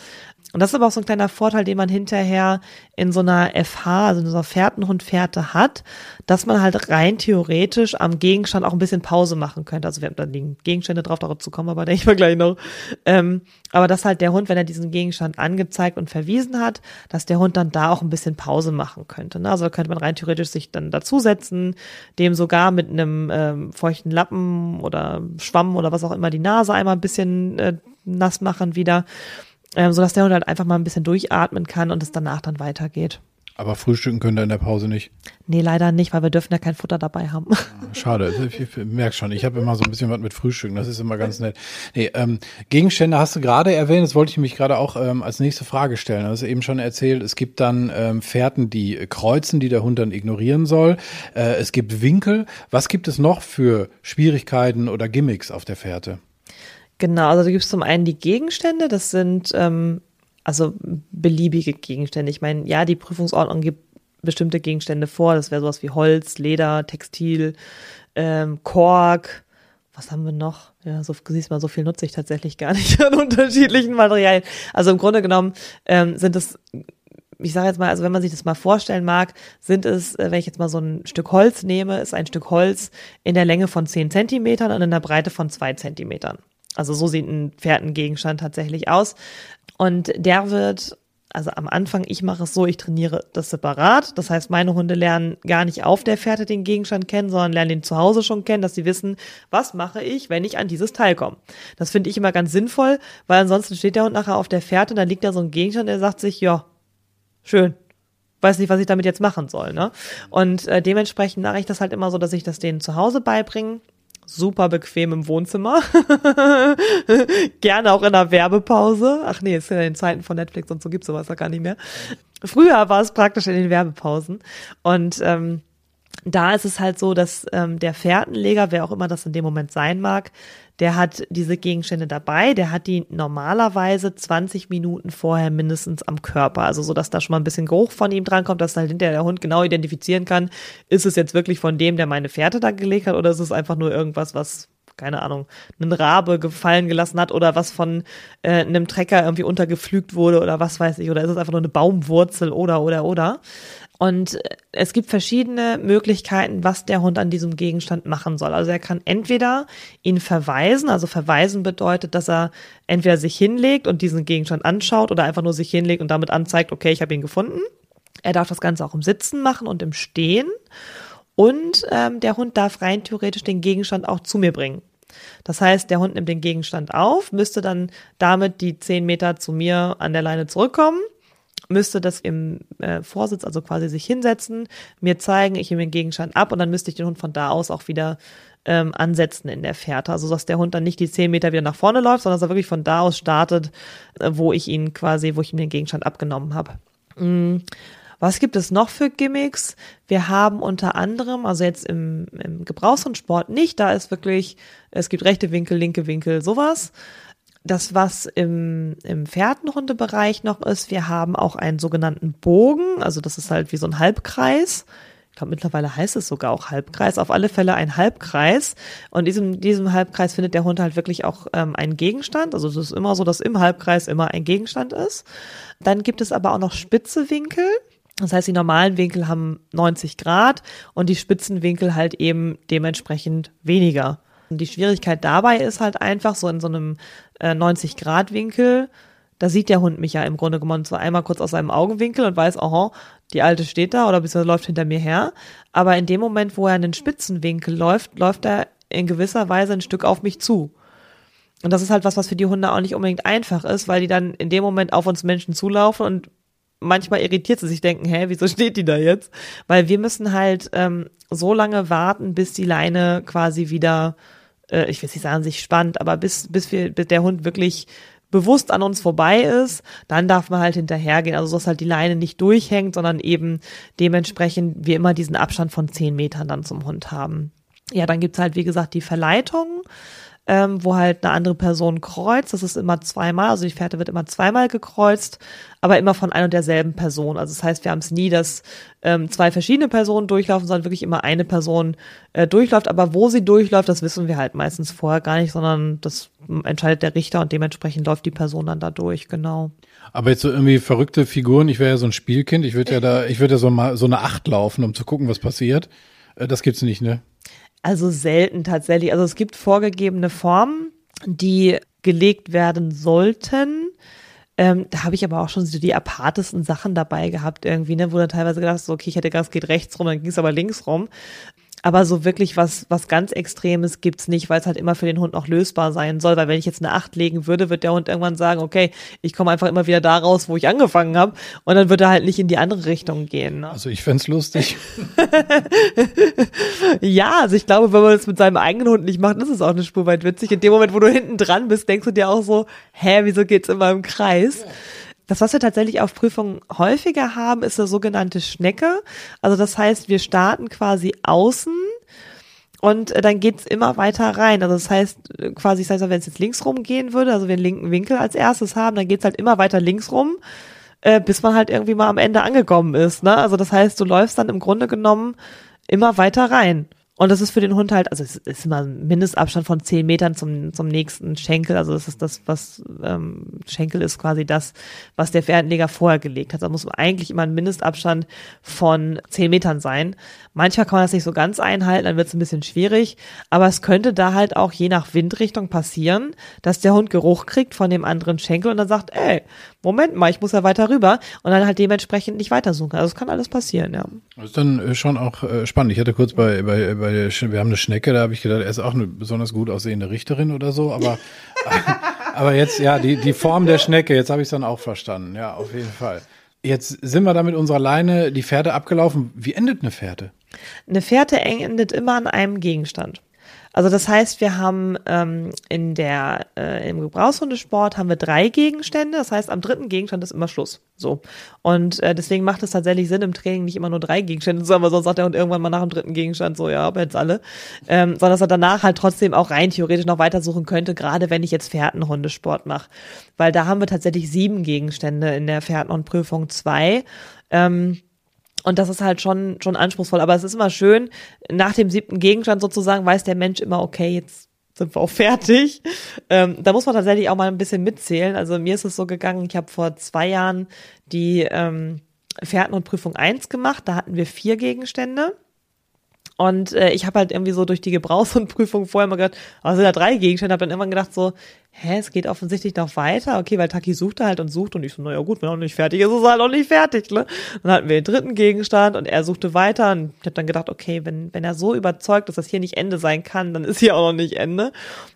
Und das ist aber auch so ein kleiner Vorteil, den man hinterher in so einer FH, also in so einer Fährtenhundfährte hat, dass man halt rein theoretisch am Gegenstand auch ein bisschen Pause machen könnte. Also wir haben dann die Gegenstände drauf, darauf zu kommen, aber denke ich mal gleich noch. Ähm, aber dass halt der Hund, wenn er diesen Gegenstand angezeigt und verwiesen hat, dass der Hund dann da auch ein bisschen Pause machen könnte. Ne? Also könnte man rein theoretisch sich dann dazusetzen, dem sogar mit einem ähm, feuchten Lappen oder Schwamm oder was auch immer die Nase einmal ein bisschen äh, nass machen wieder ähm, sodass der Hund halt einfach mal ein bisschen durchatmen kann und es danach dann weitergeht. Aber frühstücken könnt ihr in der Pause nicht? Nee, leider nicht, weil wir dürfen ja kein Futter dabei haben. Ah, schade, ich, ich merke schon, ich habe immer so ein bisschen was mit Frühstücken, das ist immer ganz nett. Nee, ähm, Gegenstände hast du gerade erwähnt, das wollte ich mich gerade auch ähm, als nächste Frage stellen. Du hast eben schon erzählt, es gibt dann ähm, Fährten, die kreuzen, die der Hund dann ignorieren soll. Äh, es gibt Winkel. Was gibt es noch für Schwierigkeiten oder Gimmicks auf der Fährte? Genau, also du gibst zum einen die Gegenstände, das sind ähm, also beliebige Gegenstände. Ich meine, ja, die Prüfungsordnung gibt bestimmte Gegenstände vor, das wäre sowas wie Holz, Leder, Textil, ähm, Kork, was haben wir noch? Ja, so siehst mal, so viel nutze ich tatsächlich gar nicht an unterschiedlichen Materialien. Also im Grunde genommen ähm, sind es ich sage jetzt mal, also wenn man sich das mal vorstellen mag, sind es, äh, wenn ich jetzt mal so ein Stück Holz nehme, ist ein Stück Holz in der Länge von 10 Zentimetern und in der Breite von 2 Zentimetern. Also so sieht ein Pferdengegenstand tatsächlich aus. Und der wird, also am Anfang, ich mache es so, ich trainiere das separat. Das heißt, meine Hunde lernen gar nicht auf der Fährte den Gegenstand kennen, sondern lernen den zu Hause schon kennen, dass sie wissen, was mache ich, wenn ich an dieses Teil komme. Das finde ich immer ganz sinnvoll, weil ansonsten steht der Hund nachher auf der Fährte dann liegt da so ein Gegenstand, der sagt sich, ja, schön, weiß nicht, was ich damit jetzt machen soll. Ne? Und äh, dementsprechend mache ich das halt immer so, dass ich das denen zu Hause beibringe super bequem im Wohnzimmer. Gerne auch in der Werbepause. Ach nee, ist ja in den Zeiten von Netflix und so gibt's sowas ja gar nicht mehr. Früher war es praktisch in den Werbepausen. Und ähm, da ist es halt so, dass ähm, der Fährtenleger, wer auch immer das in dem Moment sein mag, der hat diese Gegenstände dabei, der hat die normalerweise 20 Minuten vorher mindestens am Körper, also so, dass da schon mal ein bisschen Geruch von ihm drankommt, dass halt hinterher der Hund genau identifizieren kann, ist es jetzt wirklich von dem, der meine Fährte da gelegt hat, oder ist es einfach nur irgendwas, was keine Ahnung, einen Rabe gefallen gelassen hat oder was von äh, einem Trecker irgendwie untergepflügt wurde oder was weiß ich, oder ist es einfach nur eine Baumwurzel oder oder oder. Und äh, es gibt verschiedene Möglichkeiten, was der Hund an diesem Gegenstand machen soll. Also er kann entweder ihn verweisen, also verweisen bedeutet, dass er entweder sich hinlegt und diesen Gegenstand anschaut oder einfach nur sich hinlegt und damit anzeigt, okay, ich habe ihn gefunden. Er darf das Ganze auch im Sitzen machen und im Stehen. Und ähm, der Hund darf rein theoretisch den Gegenstand auch zu mir bringen. Das heißt, der Hund nimmt den Gegenstand auf, müsste dann damit die zehn Meter zu mir an der Leine zurückkommen müsste das im äh, Vorsitz, also quasi sich hinsetzen, mir zeigen, ich nehme den Gegenstand ab und dann müsste ich den Hund von da aus auch wieder ähm, ansetzen in der Fährte. Also dass der Hund dann nicht die zehn Meter wieder nach vorne läuft, sondern dass er wirklich von da aus startet, äh, wo ich ihn quasi, wo ich ihm den Gegenstand abgenommen habe. Mhm. Was gibt es noch für Gimmicks? Wir haben unter anderem, also jetzt im, im Gebrauchshundsport nicht, da ist wirklich, es gibt rechte Winkel, linke Winkel, sowas. Das, was im, im Fährtenhundebereich noch ist, wir haben auch einen sogenannten Bogen, also das ist halt wie so ein Halbkreis. Ich glaube, mittlerweile heißt es sogar auch Halbkreis. Auf alle Fälle ein Halbkreis. Und in diesem, diesem Halbkreis findet der Hund halt wirklich auch ähm, einen Gegenstand. Also es ist immer so, dass im Halbkreis immer ein Gegenstand ist. Dann gibt es aber auch noch spitze Winkel. Das heißt, die normalen Winkel haben 90 Grad und die Spitzenwinkel halt eben dementsprechend weniger. Und die Schwierigkeit dabei ist halt einfach so in so einem äh, 90-Grad-Winkel, da sieht der Hund mich ja im Grunde genommen zwar einmal kurz aus seinem Augenwinkel und weiß, aha, die Alte steht da oder beziehungsweise läuft hinter mir her. Aber in dem Moment, wo er in den Spitzenwinkel läuft, läuft er in gewisser Weise ein Stück auf mich zu. Und das ist halt was, was für die Hunde auch nicht unbedingt einfach ist, weil die dann in dem Moment auf uns Menschen zulaufen und manchmal irritiert sie sich denken, hä, wieso steht die da jetzt? Weil wir müssen halt ähm, so lange warten, bis die Leine quasi wieder, äh, ich will nicht sagen, sich spannt, aber bis, bis wir, bis der Hund wirklich bewusst an uns vorbei ist, dann darf man halt hinterhergehen. Also dass halt die Leine nicht durchhängt, sondern eben dementsprechend wir immer diesen Abstand von zehn Metern dann zum Hund haben. Ja, dann gibt's halt, wie gesagt, die Verleitung ähm, wo halt eine andere Person kreuzt. Das ist immer zweimal, also die Fährte wird immer zweimal gekreuzt, aber immer von einer und derselben Person. Also das heißt, wir haben es nie, dass ähm, zwei verschiedene Personen durchlaufen, sondern wirklich immer eine Person äh, durchläuft. Aber wo sie durchläuft, das wissen wir halt meistens vorher gar nicht, sondern das entscheidet der Richter und dementsprechend läuft die Person dann da durch, genau. Aber jetzt so irgendwie verrückte Figuren, ich wäre ja so ein Spielkind, ich würde ja da, ich würde ja so mal so eine Acht laufen, um zu gucken, was passiert. Äh, das gibt's nicht, ne? Also selten tatsächlich. Also es gibt vorgegebene Formen, die gelegt werden sollten. Ähm, da habe ich aber auch schon so die apartesten Sachen dabei gehabt irgendwie, ne, wo dann teilweise gedacht so, okay, ich hätte gedacht, es geht rechts rum, dann ging es aber links rum. Aber so wirklich was, was ganz Extremes gibt's nicht, weil es halt immer für den Hund noch lösbar sein soll. Weil wenn ich jetzt eine Acht legen würde, wird der Hund irgendwann sagen, okay, ich komme einfach immer wieder da raus, wo ich angefangen habe. Und dann wird er halt nicht in die andere Richtung gehen. Ne? Also ich fände lustig. ja, also ich glaube, wenn man das mit seinem eigenen Hund nicht macht, ist es auch eine Spur weit witzig. In dem Moment, wo du hinten dran bist, denkst du dir auch so, hä, wieso geht's immer im Kreis? Ja. Das, was wir tatsächlich auf Prüfungen häufiger haben, ist eine sogenannte Schnecke. Also das heißt, wir starten quasi außen und äh, dann geht's immer weiter rein. Also das heißt, äh, quasi, das heißt, wenn es jetzt links rum gehen würde, also wir einen linken Winkel als erstes haben, dann geht's halt immer weiter links rum, äh, bis man halt irgendwie mal am Ende angekommen ist. Ne? Also das heißt, du läufst dann im Grunde genommen immer weiter rein. Und das ist für den Hund halt, also es ist immer ein Mindestabstand von zehn Metern zum, zum nächsten Schenkel. Also das ist das, was ähm, Schenkel ist quasi das, was der Pferdenleger vorher gelegt hat. Da muss eigentlich immer ein Mindestabstand von zehn Metern sein. Manchmal kann man das nicht so ganz einhalten, dann wird es ein bisschen schwierig. Aber es könnte da halt auch je nach Windrichtung passieren, dass der Hund Geruch kriegt von dem anderen Schenkel und dann sagt, ey, Moment mal, ich muss ja weiter rüber und dann halt dementsprechend nicht weitersuchen. Also es kann alles passieren, ja. Das ist dann äh, schon auch äh, spannend. Ich hatte kurz bei, bei, bei der, wir haben eine Schnecke, da habe ich gedacht, er ist auch eine besonders gut aussehende Richterin oder so, aber, aber jetzt, ja, die, die Form der Schnecke, jetzt habe ich es dann auch verstanden, ja, auf jeden Fall. Jetzt sind wir da mit unserer Leine die Fährte abgelaufen. Wie endet eine Fährte? Eine Fährte endet immer an einem Gegenstand. Also das heißt, wir haben ähm, in der äh, im Gebrauchshundesport haben wir drei Gegenstände. Das heißt, am dritten Gegenstand ist immer Schluss. So und äh, deswegen macht es tatsächlich Sinn im Training nicht immer nur drei Gegenstände zu haben, weil sonst sagt der Hund irgendwann mal nach dem dritten Gegenstand so, ja, aber jetzt alle, ähm, sondern dass er danach halt trotzdem auch rein theoretisch noch weitersuchen könnte, gerade wenn ich jetzt Fährtenhundesport mache, weil da haben wir tatsächlich sieben Gegenstände in der Fährtenhundprüfung zwei. Ähm, und das ist halt schon, schon anspruchsvoll. Aber es ist immer schön, nach dem siebten Gegenstand sozusagen weiß der Mensch immer, okay, jetzt sind wir auch fertig. Ähm, da muss man tatsächlich auch mal ein bisschen mitzählen. Also mir ist es so gegangen, ich habe vor zwei Jahren die ähm, Fährten- und Prüfung 1 gemacht. Da hatten wir vier Gegenstände. Und äh, ich habe halt irgendwie so durch die Gebrauchs- und Prüfung vorher mal gedacht, oh, sind da drei Gegenstände, habe dann irgendwann gedacht so, hä, es geht offensichtlich noch weiter. Okay, weil Taki suchte halt und sucht und ich so, naja gut, wenn er noch nicht fertig ist, ist er halt noch nicht fertig, ne? Dann hatten wir den dritten Gegenstand und er suchte weiter und ich habe dann gedacht, okay, wenn, wenn er so überzeugt, dass das hier nicht Ende sein kann, dann ist hier auch noch nicht Ende.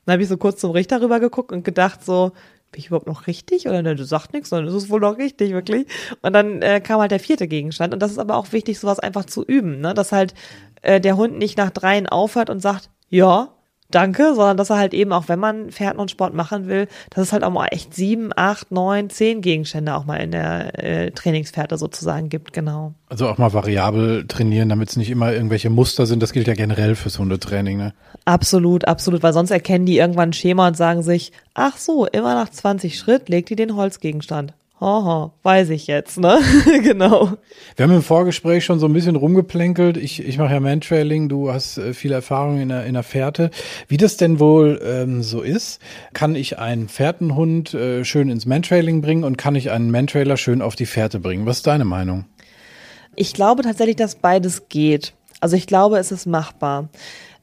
Dann habe ich so kurz zum Richter rüber geguckt und gedacht so, bin ich überhaupt noch richtig? Oder ne, du sagst nichts, sondern ist es wohl noch richtig, wirklich. Und dann äh, kam halt der vierte Gegenstand. Und das ist aber auch wichtig, sowas einfach zu üben, ne? Dass halt äh, der Hund nicht nach dreien aufhört und sagt, ja, danke, sondern dass er halt eben auch, wenn man Pferden und Sport machen will, dass es halt auch mal echt sieben, acht, neun, zehn Gegenstände auch mal in der äh, Trainingspferde sozusagen gibt, genau. Also auch mal variabel trainieren, damit es nicht immer irgendwelche Muster sind. Das gilt ja generell fürs Hundetraining, ne? Absolut, absolut, weil sonst erkennen die irgendwann ein Schema und sagen sich, ach so, immer nach 20 Schritt legt die den Holzgegenstand. Haha, weiß ich jetzt, ne? genau. Wir haben im Vorgespräch schon so ein bisschen rumgeplänkelt. Ich, ich mache ja Mantrailing, du hast äh, viel Erfahrung in der, in der Fährte. Wie das denn wohl ähm, so ist, kann ich einen Fährtenhund äh, schön ins Mantrailing bringen und kann ich einen Mantrailer schön auf die Fährte bringen? Was ist deine Meinung? Ich glaube tatsächlich, dass beides geht. Also ich glaube, es ist machbar.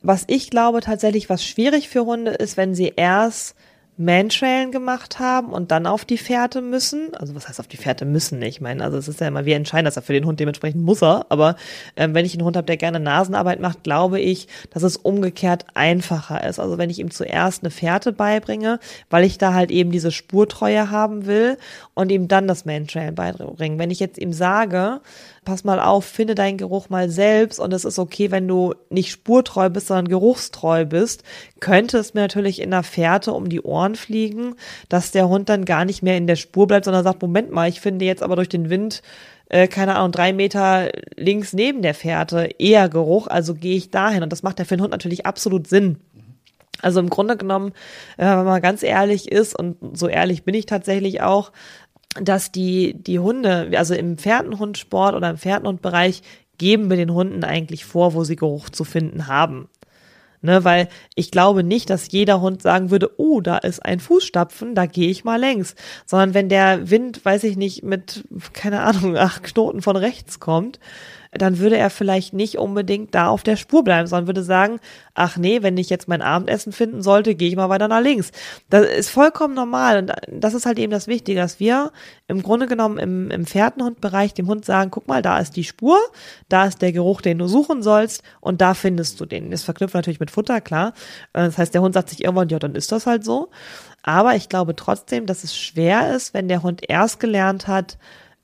Was ich glaube tatsächlich, was schwierig für Hunde ist, wenn sie erst Mantrailen gemacht haben und dann auf die Fährte müssen. Also was heißt auf die Fährte müssen? Ich meine, also es ist ja immer, wir entscheiden das ja für den Hund, dementsprechend muss er. Aber ähm, wenn ich einen Hund habe, der gerne Nasenarbeit macht, glaube ich, dass es umgekehrt einfacher ist. Also wenn ich ihm zuerst eine Fährte beibringe, weil ich da halt eben diese Spurtreue haben will und ihm dann das Mantrail beibringen. Wenn ich jetzt ihm sage, pass mal auf, finde deinen Geruch mal selbst und es ist okay, wenn du nicht spurtreu bist, sondern geruchstreu bist, könnte es mir natürlich in der Fährte um die Ohren fliegen, dass der Hund dann gar nicht mehr in der Spur bleibt, sondern sagt, Moment mal, ich finde jetzt aber durch den Wind äh, keine Ahnung, drei Meter links neben der Fährte eher Geruch, also gehe ich dahin. Und das macht ja für den Hund natürlich absolut Sinn. Also im Grunde genommen, äh, wenn man ganz ehrlich ist, und so ehrlich bin ich tatsächlich auch, dass die, die Hunde, also im Pferdenhundsport oder im Pferdenhundbereich, geben wir den Hunden eigentlich vor, wo sie Geruch zu finden haben. Ne, weil ich glaube nicht, dass jeder Hund sagen würde, oh, da ist ein Fußstapfen, da gehe ich mal längs. Sondern wenn der Wind, weiß ich nicht, mit, keine Ahnung, acht Knoten von rechts kommt, dann würde er vielleicht nicht unbedingt da auf der Spur bleiben, sondern würde sagen, ach nee, wenn ich jetzt mein Abendessen finden sollte, gehe ich mal weiter nach links. Das ist vollkommen normal und das ist halt eben das Wichtige, dass wir im Grunde genommen im, im Pferdenhundbereich dem Hund sagen, guck mal, da ist die Spur, da ist der Geruch, den du suchen sollst und da findest du den. Das verknüpft natürlich mit Futter, klar. Das heißt, der Hund sagt sich irgendwann, ja, dann ist das halt so. Aber ich glaube trotzdem, dass es schwer ist, wenn der Hund erst gelernt hat,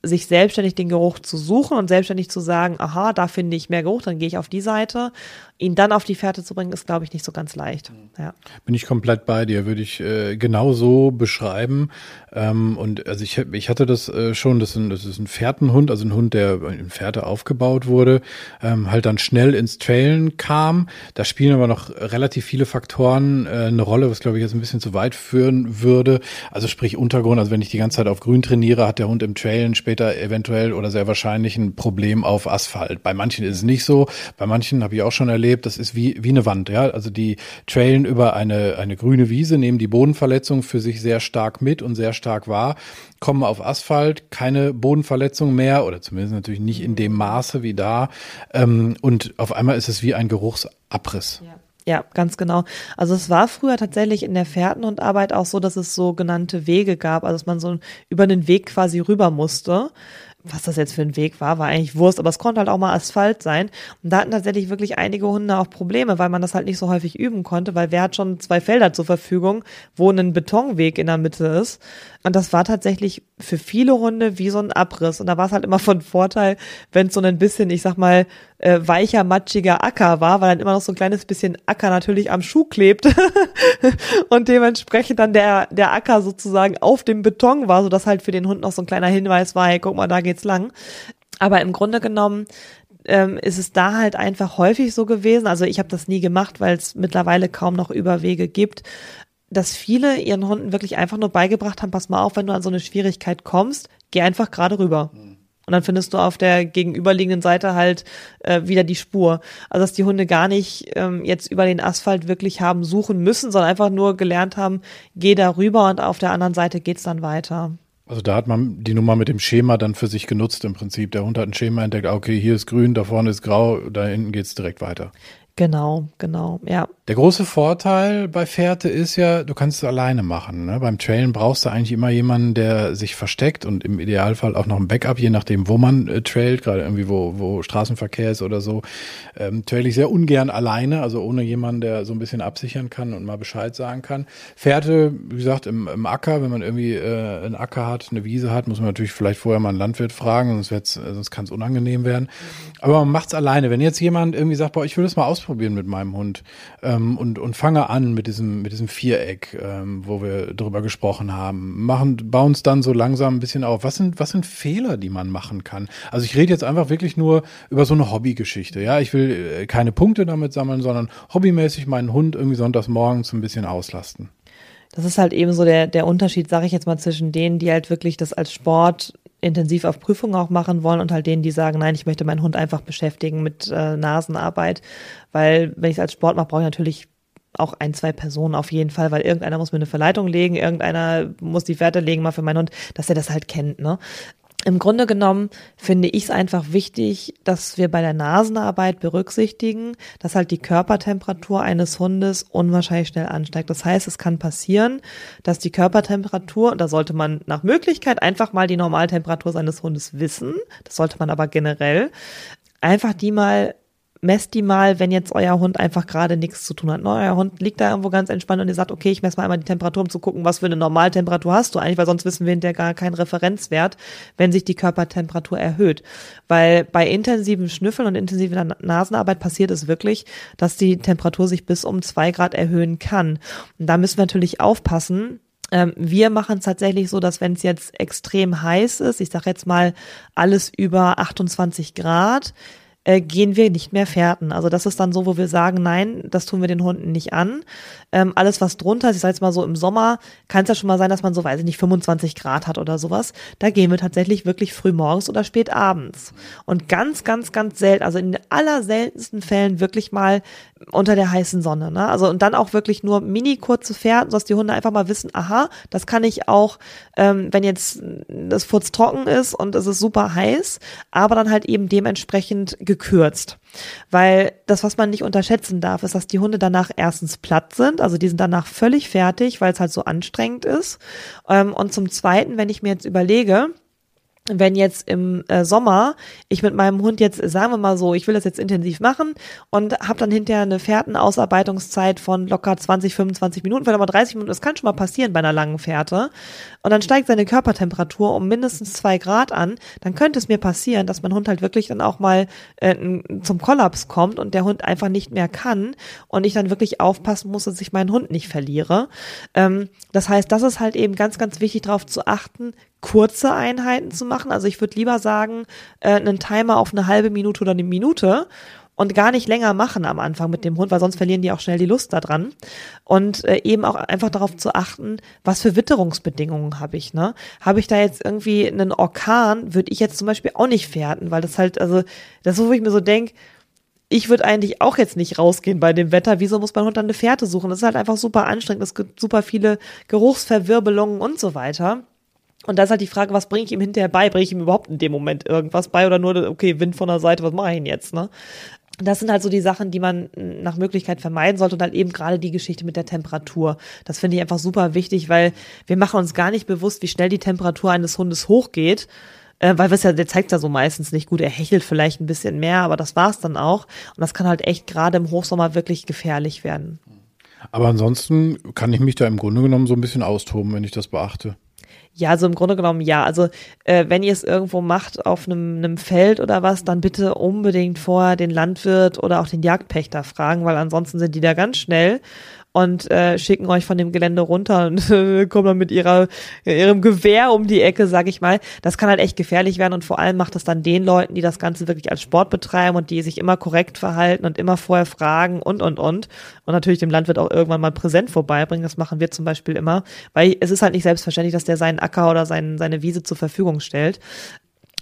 sich selbstständig den Geruch zu suchen und selbstständig zu sagen, aha, da finde ich mehr Geruch, dann gehe ich auf die Seite. Ihn dann auf die Fährte zu bringen, ist, glaube ich, nicht so ganz leicht. Ja. Bin ich komplett bei dir, würde ich äh, genau so beschreiben. Ähm, und also ich, ich hatte das äh, schon, das ist, ein, das ist ein Fährtenhund, also ein Hund, der in Fährte aufgebaut wurde, ähm, halt dann schnell ins Trailen kam. Da spielen aber noch relativ viele Faktoren äh, eine Rolle, was glaube ich jetzt ein bisschen zu weit führen würde. Also sprich Untergrund, also wenn ich die ganze Zeit auf Grün trainiere, hat der Hund im Trailen später eventuell oder sehr wahrscheinlich ein Problem auf Asphalt. Bei manchen ist es nicht so, bei manchen habe ich auch schon erlebt, erlebt, das ist wie, wie eine Wand, ja. Also die trailen über eine, eine grüne Wiese, nehmen die Bodenverletzung für sich sehr stark mit und sehr stark wahr, kommen auf Asphalt, keine Bodenverletzung mehr oder zumindest natürlich nicht in dem Maße wie da. Ähm, und auf einmal ist es wie ein Geruchsabriss. Ja. Ja, ganz genau. Also es war früher tatsächlich in der Fährtenhundarbeit auch so, dass es sogenannte Wege gab, also dass man so über einen Weg quasi rüber musste was das jetzt für ein Weg war, war eigentlich Wurst, aber es konnte halt auch mal Asphalt sein. Und da hatten tatsächlich wirklich einige Hunde auch Probleme, weil man das halt nicht so häufig üben konnte, weil wer hat schon zwei Felder zur Verfügung, wo ein Betonweg in der Mitte ist. Und das war tatsächlich für viele Hunde wie so ein Abriss. Und da war es halt immer von Vorteil, wenn es so ein bisschen, ich sag mal, äh, weicher, matschiger Acker war, weil dann immer noch so ein kleines bisschen Acker natürlich am Schuh klebt und dementsprechend dann der, der Acker sozusagen auf dem Beton war, sodass halt für den Hund noch so ein kleiner Hinweis war, hey, guck mal, da geht's lang. Aber im Grunde genommen ähm, ist es da halt einfach häufig so gewesen. Also ich habe das nie gemacht, weil es mittlerweile kaum noch Überwege gibt dass viele ihren Hunden wirklich einfach nur beigebracht haben, pass mal auf, wenn du an so eine Schwierigkeit kommst, geh einfach gerade rüber. Und dann findest du auf der gegenüberliegenden Seite halt äh, wieder die Spur. Also dass die Hunde gar nicht ähm, jetzt über den Asphalt wirklich haben suchen müssen, sondern einfach nur gelernt haben, geh da rüber und auf der anderen Seite geht's dann weiter. Also da hat man die Nummer mit dem Schema dann für sich genutzt im Prinzip. Der Hund hat ein Schema entdeckt, okay, hier ist grün, da vorne ist grau, da hinten geht's direkt weiter. Genau, genau, ja. Der große Vorteil bei Fährte ist ja, du kannst es alleine machen. Ne? Beim Trailen brauchst du eigentlich immer jemanden, der sich versteckt und im Idealfall auch noch ein Backup, je nachdem, wo man äh, trailt, gerade irgendwie, wo, wo Straßenverkehr ist oder so. Ähm, trail ich sehr ungern alleine, also ohne jemanden, der so ein bisschen absichern kann und mal Bescheid sagen kann. Fährte, wie gesagt, im, im Acker, wenn man irgendwie äh, einen Acker hat, eine Wiese hat, muss man natürlich vielleicht vorher mal einen Landwirt fragen, sonst, sonst kann es unangenehm werden. Aber man macht es alleine. Wenn jetzt jemand irgendwie sagt, boah, ich will das mal ausprobieren mit meinem Hund, ähm, und, und fange an mit diesem, mit diesem Viereck, ähm, wo wir drüber gesprochen haben. Machen, bauen es dann so langsam ein bisschen auf. Was sind, was sind Fehler, die man machen kann? Also ich rede jetzt einfach wirklich nur über so eine Hobbygeschichte. Ja, ich will äh, keine Punkte damit sammeln, sondern hobbymäßig meinen Hund irgendwie sonntags morgens ein bisschen auslasten. Das ist halt eben so der, der Unterschied, sage ich jetzt mal, zwischen denen, die halt wirklich das als Sport intensiv auf Prüfungen auch machen wollen und halt denen, die sagen, nein, ich möchte meinen Hund einfach beschäftigen mit äh, Nasenarbeit. Weil wenn ich es als Sport mache, brauche ich natürlich auch ein, zwei Personen auf jeden Fall, weil irgendeiner muss mir eine Verleitung legen, irgendeiner muss die Werte legen mal für meinen Hund, dass er das halt kennt, ne? Im Grunde genommen finde ich es einfach wichtig, dass wir bei der Nasenarbeit berücksichtigen, dass halt die Körpertemperatur eines Hundes unwahrscheinlich schnell ansteigt. Das heißt, es kann passieren, dass die Körpertemperatur, und da sollte man nach Möglichkeit einfach mal die Normaltemperatur seines Hundes wissen, das sollte man aber generell, einfach die mal messt die mal, wenn jetzt euer Hund einfach gerade nichts zu tun hat. Ne? Euer Hund liegt da irgendwo ganz entspannt und ihr sagt, okay, ich messe mal einmal die Temperatur, um zu gucken, was für eine Normaltemperatur hast du eigentlich, weil sonst wissen wir hinterher gar keinen Referenzwert, wenn sich die Körpertemperatur erhöht. Weil bei intensiven Schnüffeln und intensiver Nasenarbeit passiert es wirklich, dass die Temperatur sich bis um zwei Grad erhöhen kann. Und da müssen wir natürlich aufpassen, ähm, wir machen es tatsächlich so, dass wenn es jetzt extrem heiß ist, ich sage jetzt mal alles über 28 Grad, äh, gehen wir nicht mehr fährten. Also das ist dann so, wo wir sagen, nein, das tun wir den Hunden nicht an. Ähm, alles, was drunter ist, ich sage jetzt mal so im Sommer, kann es ja schon mal sein, dass man so, weiß ich nicht, 25 Grad hat oder sowas. Da gehen wir tatsächlich wirklich früh morgens oder spät abends. Und ganz, ganz, ganz selten, also in den allerseltensten Fällen wirklich mal unter der heißen Sonne. Ne? Also und dann auch wirklich nur mini kurze Fährten, sodass die Hunde einfach mal wissen, aha, das kann ich auch, ähm, wenn jetzt das Furz trocken ist und es ist super heiß, aber dann halt eben dementsprechend gekürzt. Weil das, was man nicht unterschätzen darf, ist, dass die Hunde danach erstens platt sind, also die sind danach völlig fertig, weil es halt so anstrengend ist. Ähm, und zum Zweiten, wenn ich mir jetzt überlege, wenn jetzt im äh, Sommer ich mit meinem Hund jetzt, sagen wir mal so, ich will das jetzt intensiv machen und habe dann hinterher eine Fährtenausarbeitungszeit von locker 20, 25 Minuten, vielleicht mal 30 Minuten, das kann schon mal passieren bei einer langen Fährte und dann steigt seine Körpertemperatur um mindestens zwei Grad an, dann könnte es mir passieren, dass mein Hund halt wirklich dann auch mal äh, zum Kollaps kommt und der Hund einfach nicht mehr kann und ich dann wirklich aufpassen muss, dass ich meinen Hund nicht verliere. Ähm, das heißt, das ist halt eben ganz, ganz wichtig darauf zu achten, kurze Einheiten zu machen. Also ich würde lieber sagen, äh, einen Timer auf eine halbe Minute oder eine Minute und gar nicht länger machen am Anfang mit dem Hund, weil sonst verlieren die auch schnell die Lust daran. Und äh, eben auch einfach darauf zu achten, was für Witterungsbedingungen habe ich, ne? Habe ich da jetzt irgendwie einen Orkan, würde ich jetzt zum Beispiel auch nicht fährten, weil das halt, also, das ist wo ich mir so denke, ich würde eigentlich auch jetzt nicht rausgehen bei dem Wetter. Wieso muss mein Hund dann eine Fährte suchen? Das ist halt einfach super anstrengend. Es gibt super viele Geruchsverwirbelungen und so weiter. Und da ist halt die Frage, was bringe ich ihm hinterher bei? Bringe ich ihm überhaupt in dem Moment irgendwas bei oder nur, okay, Wind von der Seite, was mache ich denn jetzt, ne? Das sind halt so die Sachen, die man nach Möglichkeit vermeiden sollte und halt eben gerade die Geschichte mit der Temperatur. Das finde ich einfach super wichtig, weil wir machen uns gar nicht bewusst, wie schnell die Temperatur eines Hundes hochgeht. Äh, weil es ja, der zeigt ja so meistens nicht gut. Er hechelt vielleicht ein bisschen mehr, aber das war's dann auch. Und das kann halt echt gerade im Hochsommer wirklich gefährlich werden. Aber ansonsten kann ich mich da im Grunde genommen so ein bisschen austoben, wenn ich das beachte. Ja, also im Grunde genommen ja. Also äh, wenn ihr es irgendwo macht auf einem, einem Feld oder was, dann bitte unbedingt vorher den Landwirt oder auch den Jagdpächter fragen, weil ansonsten sind die da ganz schnell und äh, schicken euch von dem Gelände runter und äh, kommen dann mit ihrer, ihrem Gewehr um die Ecke, sag ich mal. Das kann halt echt gefährlich werden und vor allem macht es dann den Leuten, die das Ganze wirklich als Sport betreiben und die sich immer korrekt verhalten und immer vorher fragen und, und, und. Und natürlich dem Landwirt auch irgendwann mal präsent vorbeibringen. Das machen wir zum Beispiel immer, weil es ist halt nicht selbstverständlich, dass der seinen Acker oder seinen, seine Wiese zur Verfügung stellt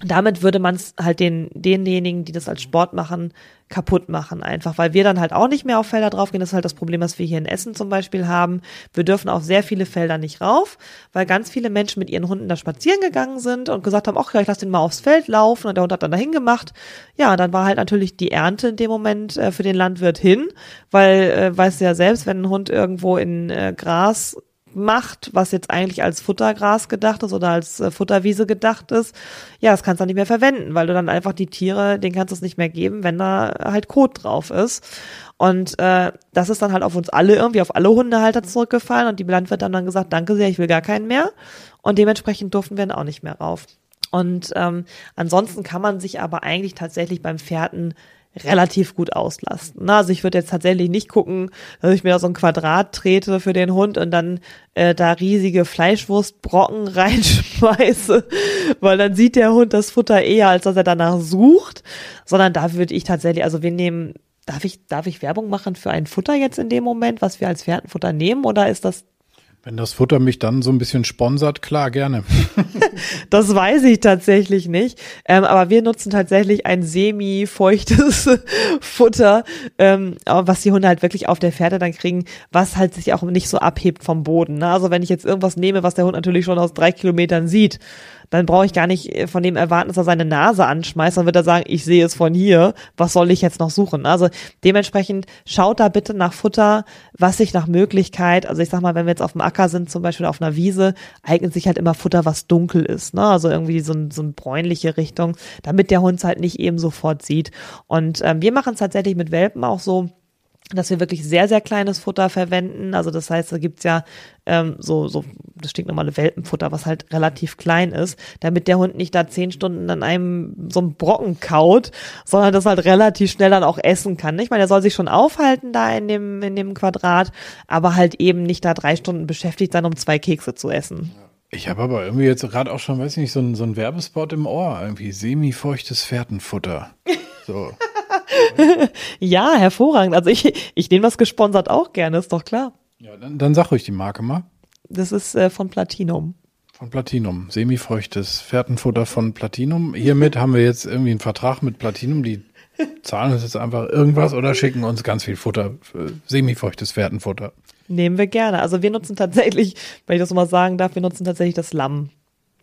damit würde man es halt den, denjenigen, die das als Sport machen, kaputt machen einfach, weil wir dann halt auch nicht mehr auf Felder draufgehen. Das ist halt das Problem, was wir hier in Essen zum Beispiel haben. Wir dürfen auf sehr viele Felder nicht rauf, weil ganz viele Menschen mit ihren Hunden da spazieren gegangen sind und gesagt haben, ach ja, ich lasse den mal aufs Feld laufen und der Hund hat dann dahin gemacht. Ja, dann war halt natürlich die Ernte in dem Moment äh, für den Landwirt hin, weil, äh, weißt du ja selbst, wenn ein Hund irgendwo in äh, Gras macht, was jetzt eigentlich als Futtergras gedacht ist oder als äh, Futterwiese gedacht ist, ja, das kannst du dann nicht mehr verwenden, weil du dann einfach die Tiere, denen kannst du es nicht mehr geben, wenn da halt Kot drauf ist. Und äh, das ist dann halt auf uns alle irgendwie, auf alle Hundehalter zurückgefallen und die Landwirte haben dann gesagt, danke sehr, ich will gar keinen mehr. Und dementsprechend durften wir dann auch nicht mehr rauf. Und ähm, ansonsten kann man sich aber eigentlich tatsächlich beim Pferden relativ gut auslasten. Also ich würde jetzt tatsächlich nicht gucken, dass ich mir da so ein Quadrat trete für den Hund und dann äh, da riesige Fleischwurstbrocken reinschmeiße, weil dann sieht der Hund das Futter eher, als dass er danach sucht, sondern da würde ich tatsächlich, also wir nehmen Darf ich, darf ich Werbung machen für ein Futter jetzt in dem Moment, was wir als Pferdenfutter nehmen, oder ist das wenn das Futter mich dann so ein bisschen sponsert, klar, gerne. das weiß ich tatsächlich nicht. Ähm, aber wir nutzen tatsächlich ein semi-feuchtes Futter, ähm, was die Hunde halt wirklich auf der Pferde dann kriegen, was halt sich auch nicht so abhebt vom Boden. Ne? Also wenn ich jetzt irgendwas nehme, was der Hund natürlich schon aus drei Kilometern sieht, dann brauche ich gar nicht äh, von dem erwarten, dass er seine Nase anschmeißt, dann wird er sagen, ich sehe es von hier, was soll ich jetzt noch suchen? Also dementsprechend schaut da bitte nach Futter, was sich nach Möglichkeit, also ich sag mal, wenn wir jetzt auf dem Acker sind, zum Beispiel auf einer Wiese, eignet sich halt immer Futter, was dunkel ist, ne? Also irgendwie so, ein, so eine bräunliche Richtung, damit der Hund halt nicht eben sofort sieht. Und ähm, wir machen es tatsächlich mit Welpen auch so, dass wir wirklich sehr, sehr kleines Futter verwenden. Also das heißt, da gibt's ja ähm, so, so das stinknormale Welpenfutter, was halt relativ klein ist, damit der Hund nicht da zehn Stunden an einem so einem Brocken kaut, sondern das halt relativ schnell dann auch essen kann. Ich meine, er soll sich schon aufhalten da in dem, in dem Quadrat, aber halt eben nicht da drei Stunden beschäftigt sein, um zwei Kekse zu essen. Ich habe aber irgendwie jetzt gerade auch schon, weiß ich nicht, so ein, so ein Werbespot im Ohr, irgendwie semi-feuchtes Fährtenfutter. So. ja, hervorragend. Also ich, ich nehme das gesponsert auch gerne, ist doch klar. Ja, dann, dann sag ruhig die Marke mal. Das ist äh, von Platinum. Von Platinum. Semifeuchtes Fährtenfutter von Platinum. Hiermit haben wir jetzt irgendwie einen Vertrag mit Platinum, die zahlen uns jetzt einfach irgendwas oder schicken uns ganz viel Futter, semifeuchtes Fährtenfutter. Nehmen wir gerne. Also wir nutzen tatsächlich, wenn ich das mal sagen darf, wir nutzen tatsächlich das Lamm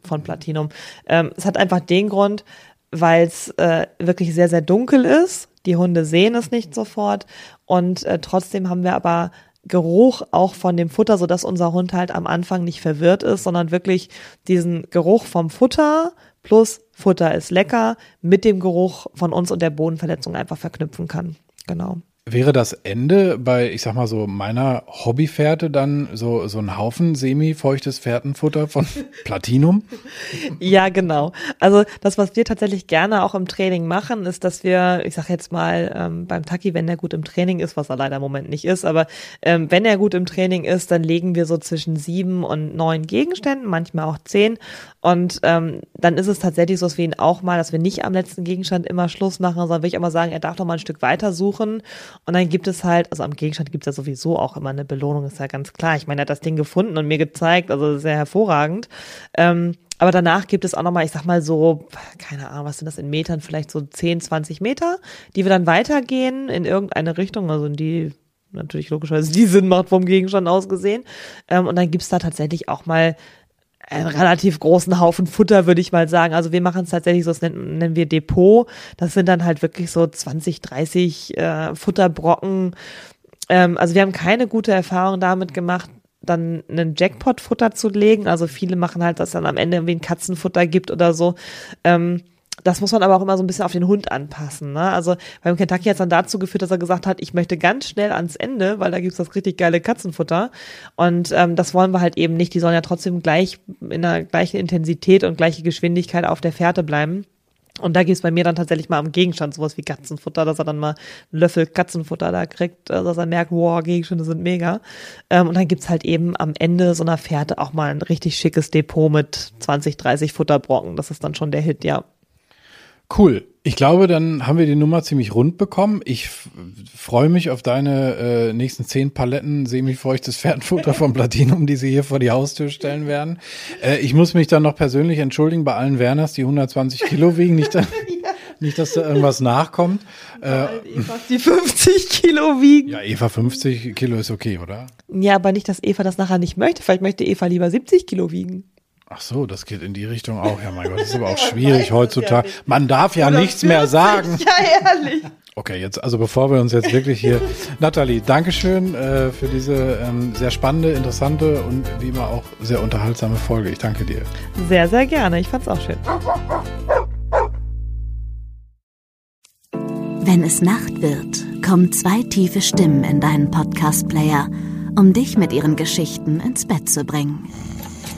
von Platinum. Ähm, es hat einfach den Grund, weil es äh, wirklich sehr, sehr dunkel ist. Die Hunde sehen es nicht sofort und äh, trotzdem haben wir aber Geruch auch von dem Futter, so dass unser Hund halt am Anfang nicht verwirrt ist, sondern wirklich diesen Geruch vom Futter plus Futter ist lecker mit dem Geruch von uns und der Bodenverletzung einfach verknüpfen kann. Genau. Wäre das Ende bei, ich sag mal so, meiner Hobbyfährte dann so, so ein Haufen semi-feuchtes Fährtenfutter von Platinum? ja, genau. Also das, was wir tatsächlich gerne auch im Training machen, ist, dass wir, ich sag jetzt mal, ähm, beim Taki, wenn er gut im Training ist, was er leider im Moment nicht ist, aber ähm, wenn er gut im Training ist, dann legen wir so zwischen sieben und neun Gegenständen, manchmal auch zehn. Und ähm, dann ist es tatsächlich so, dass wir ihn auch mal, dass wir nicht am letzten Gegenstand immer Schluss machen, sondern will ich immer sagen, er darf doch mal ein Stück weiter suchen. Und dann gibt es halt, also am Gegenstand gibt es ja sowieso auch immer eine Belohnung, ist ja ganz klar. Ich meine, er hat das Ding gefunden und mir gezeigt, also sehr hervorragend. Ähm, aber danach gibt es auch nochmal, ich sag mal so, keine Ahnung, was sind das in Metern, vielleicht so 10, 20 Meter, die wir dann weitergehen in irgendeine Richtung, also in die natürlich logischerweise die Sinn macht vom Gegenstand aus gesehen. Ähm, und dann gibt's da tatsächlich auch mal einen relativ großen Haufen Futter, würde ich mal sagen. Also wir machen es tatsächlich so, das nennen, nennen, wir Depot. Das sind dann halt wirklich so 20, 30 äh, Futterbrocken. Ähm, also wir haben keine gute Erfahrung damit gemacht, dann einen Jackpot-Futter zu legen. Also viele machen halt, dass dann am Ende irgendwie ein Katzenfutter gibt oder so. Ähm, das muss man aber auch immer so ein bisschen auf den Hund anpassen. Ne? Also beim Kentucky hat es dann dazu geführt, dass er gesagt hat, ich möchte ganz schnell ans Ende, weil da gibt's das richtig geile Katzenfutter. Und ähm, das wollen wir halt eben nicht. Die sollen ja trotzdem gleich in der gleichen Intensität und gleiche Geschwindigkeit auf der Fährte bleiben. Und da geht's bei mir dann tatsächlich mal am Gegenstand, sowas wie Katzenfutter, dass er dann mal einen Löffel Katzenfutter da kriegt, also dass er merkt, wow, Gegenstände sind mega. Ähm, und dann gibt's halt eben am Ende so einer Fährte auch mal ein richtig schickes Depot mit 20, 30 Futterbrocken. Das ist dann schon der Hit, ja. Cool. Ich glaube, dann haben wir die Nummer ziemlich rund bekommen. Ich freue mich auf deine äh, nächsten zehn Paletten semifeuchtes Pferdfutter vom Platinum, die sie hier vor die Haustür stellen werden. Äh, ich muss mich dann noch persönlich entschuldigen bei allen Werners, die 120 Kilo wiegen. Nicht, da, nicht dass da irgendwas nachkommt. Äh, Eva, die 50 Kilo wiegen. Ja, Eva 50 Kilo ist okay, oder? Ja, aber nicht, dass Eva das nachher nicht möchte. Vielleicht möchte Eva lieber 70 Kilo wiegen. Ach so, das geht in die Richtung auch. Ja, mein Gott, das ist aber auch schwierig heutzutage. Man darf ja Oder nichts mehr sagen. Ja, ehrlich. Okay, jetzt, also bevor wir uns jetzt wirklich hier. Nathalie, Dankeschön äh, für diese ähm, sehr spannende, interessante und wie immer auch sehr unterhaltsame Folge. Ich danke dir. Sehr, sehr gerne. Ich fand's auch schön. Wenn es Nacht wird, kommen zwei tiefe Stimmen in deinen Podcast-Player, um dich mit ihren Geschichten ins Bett zu bringen.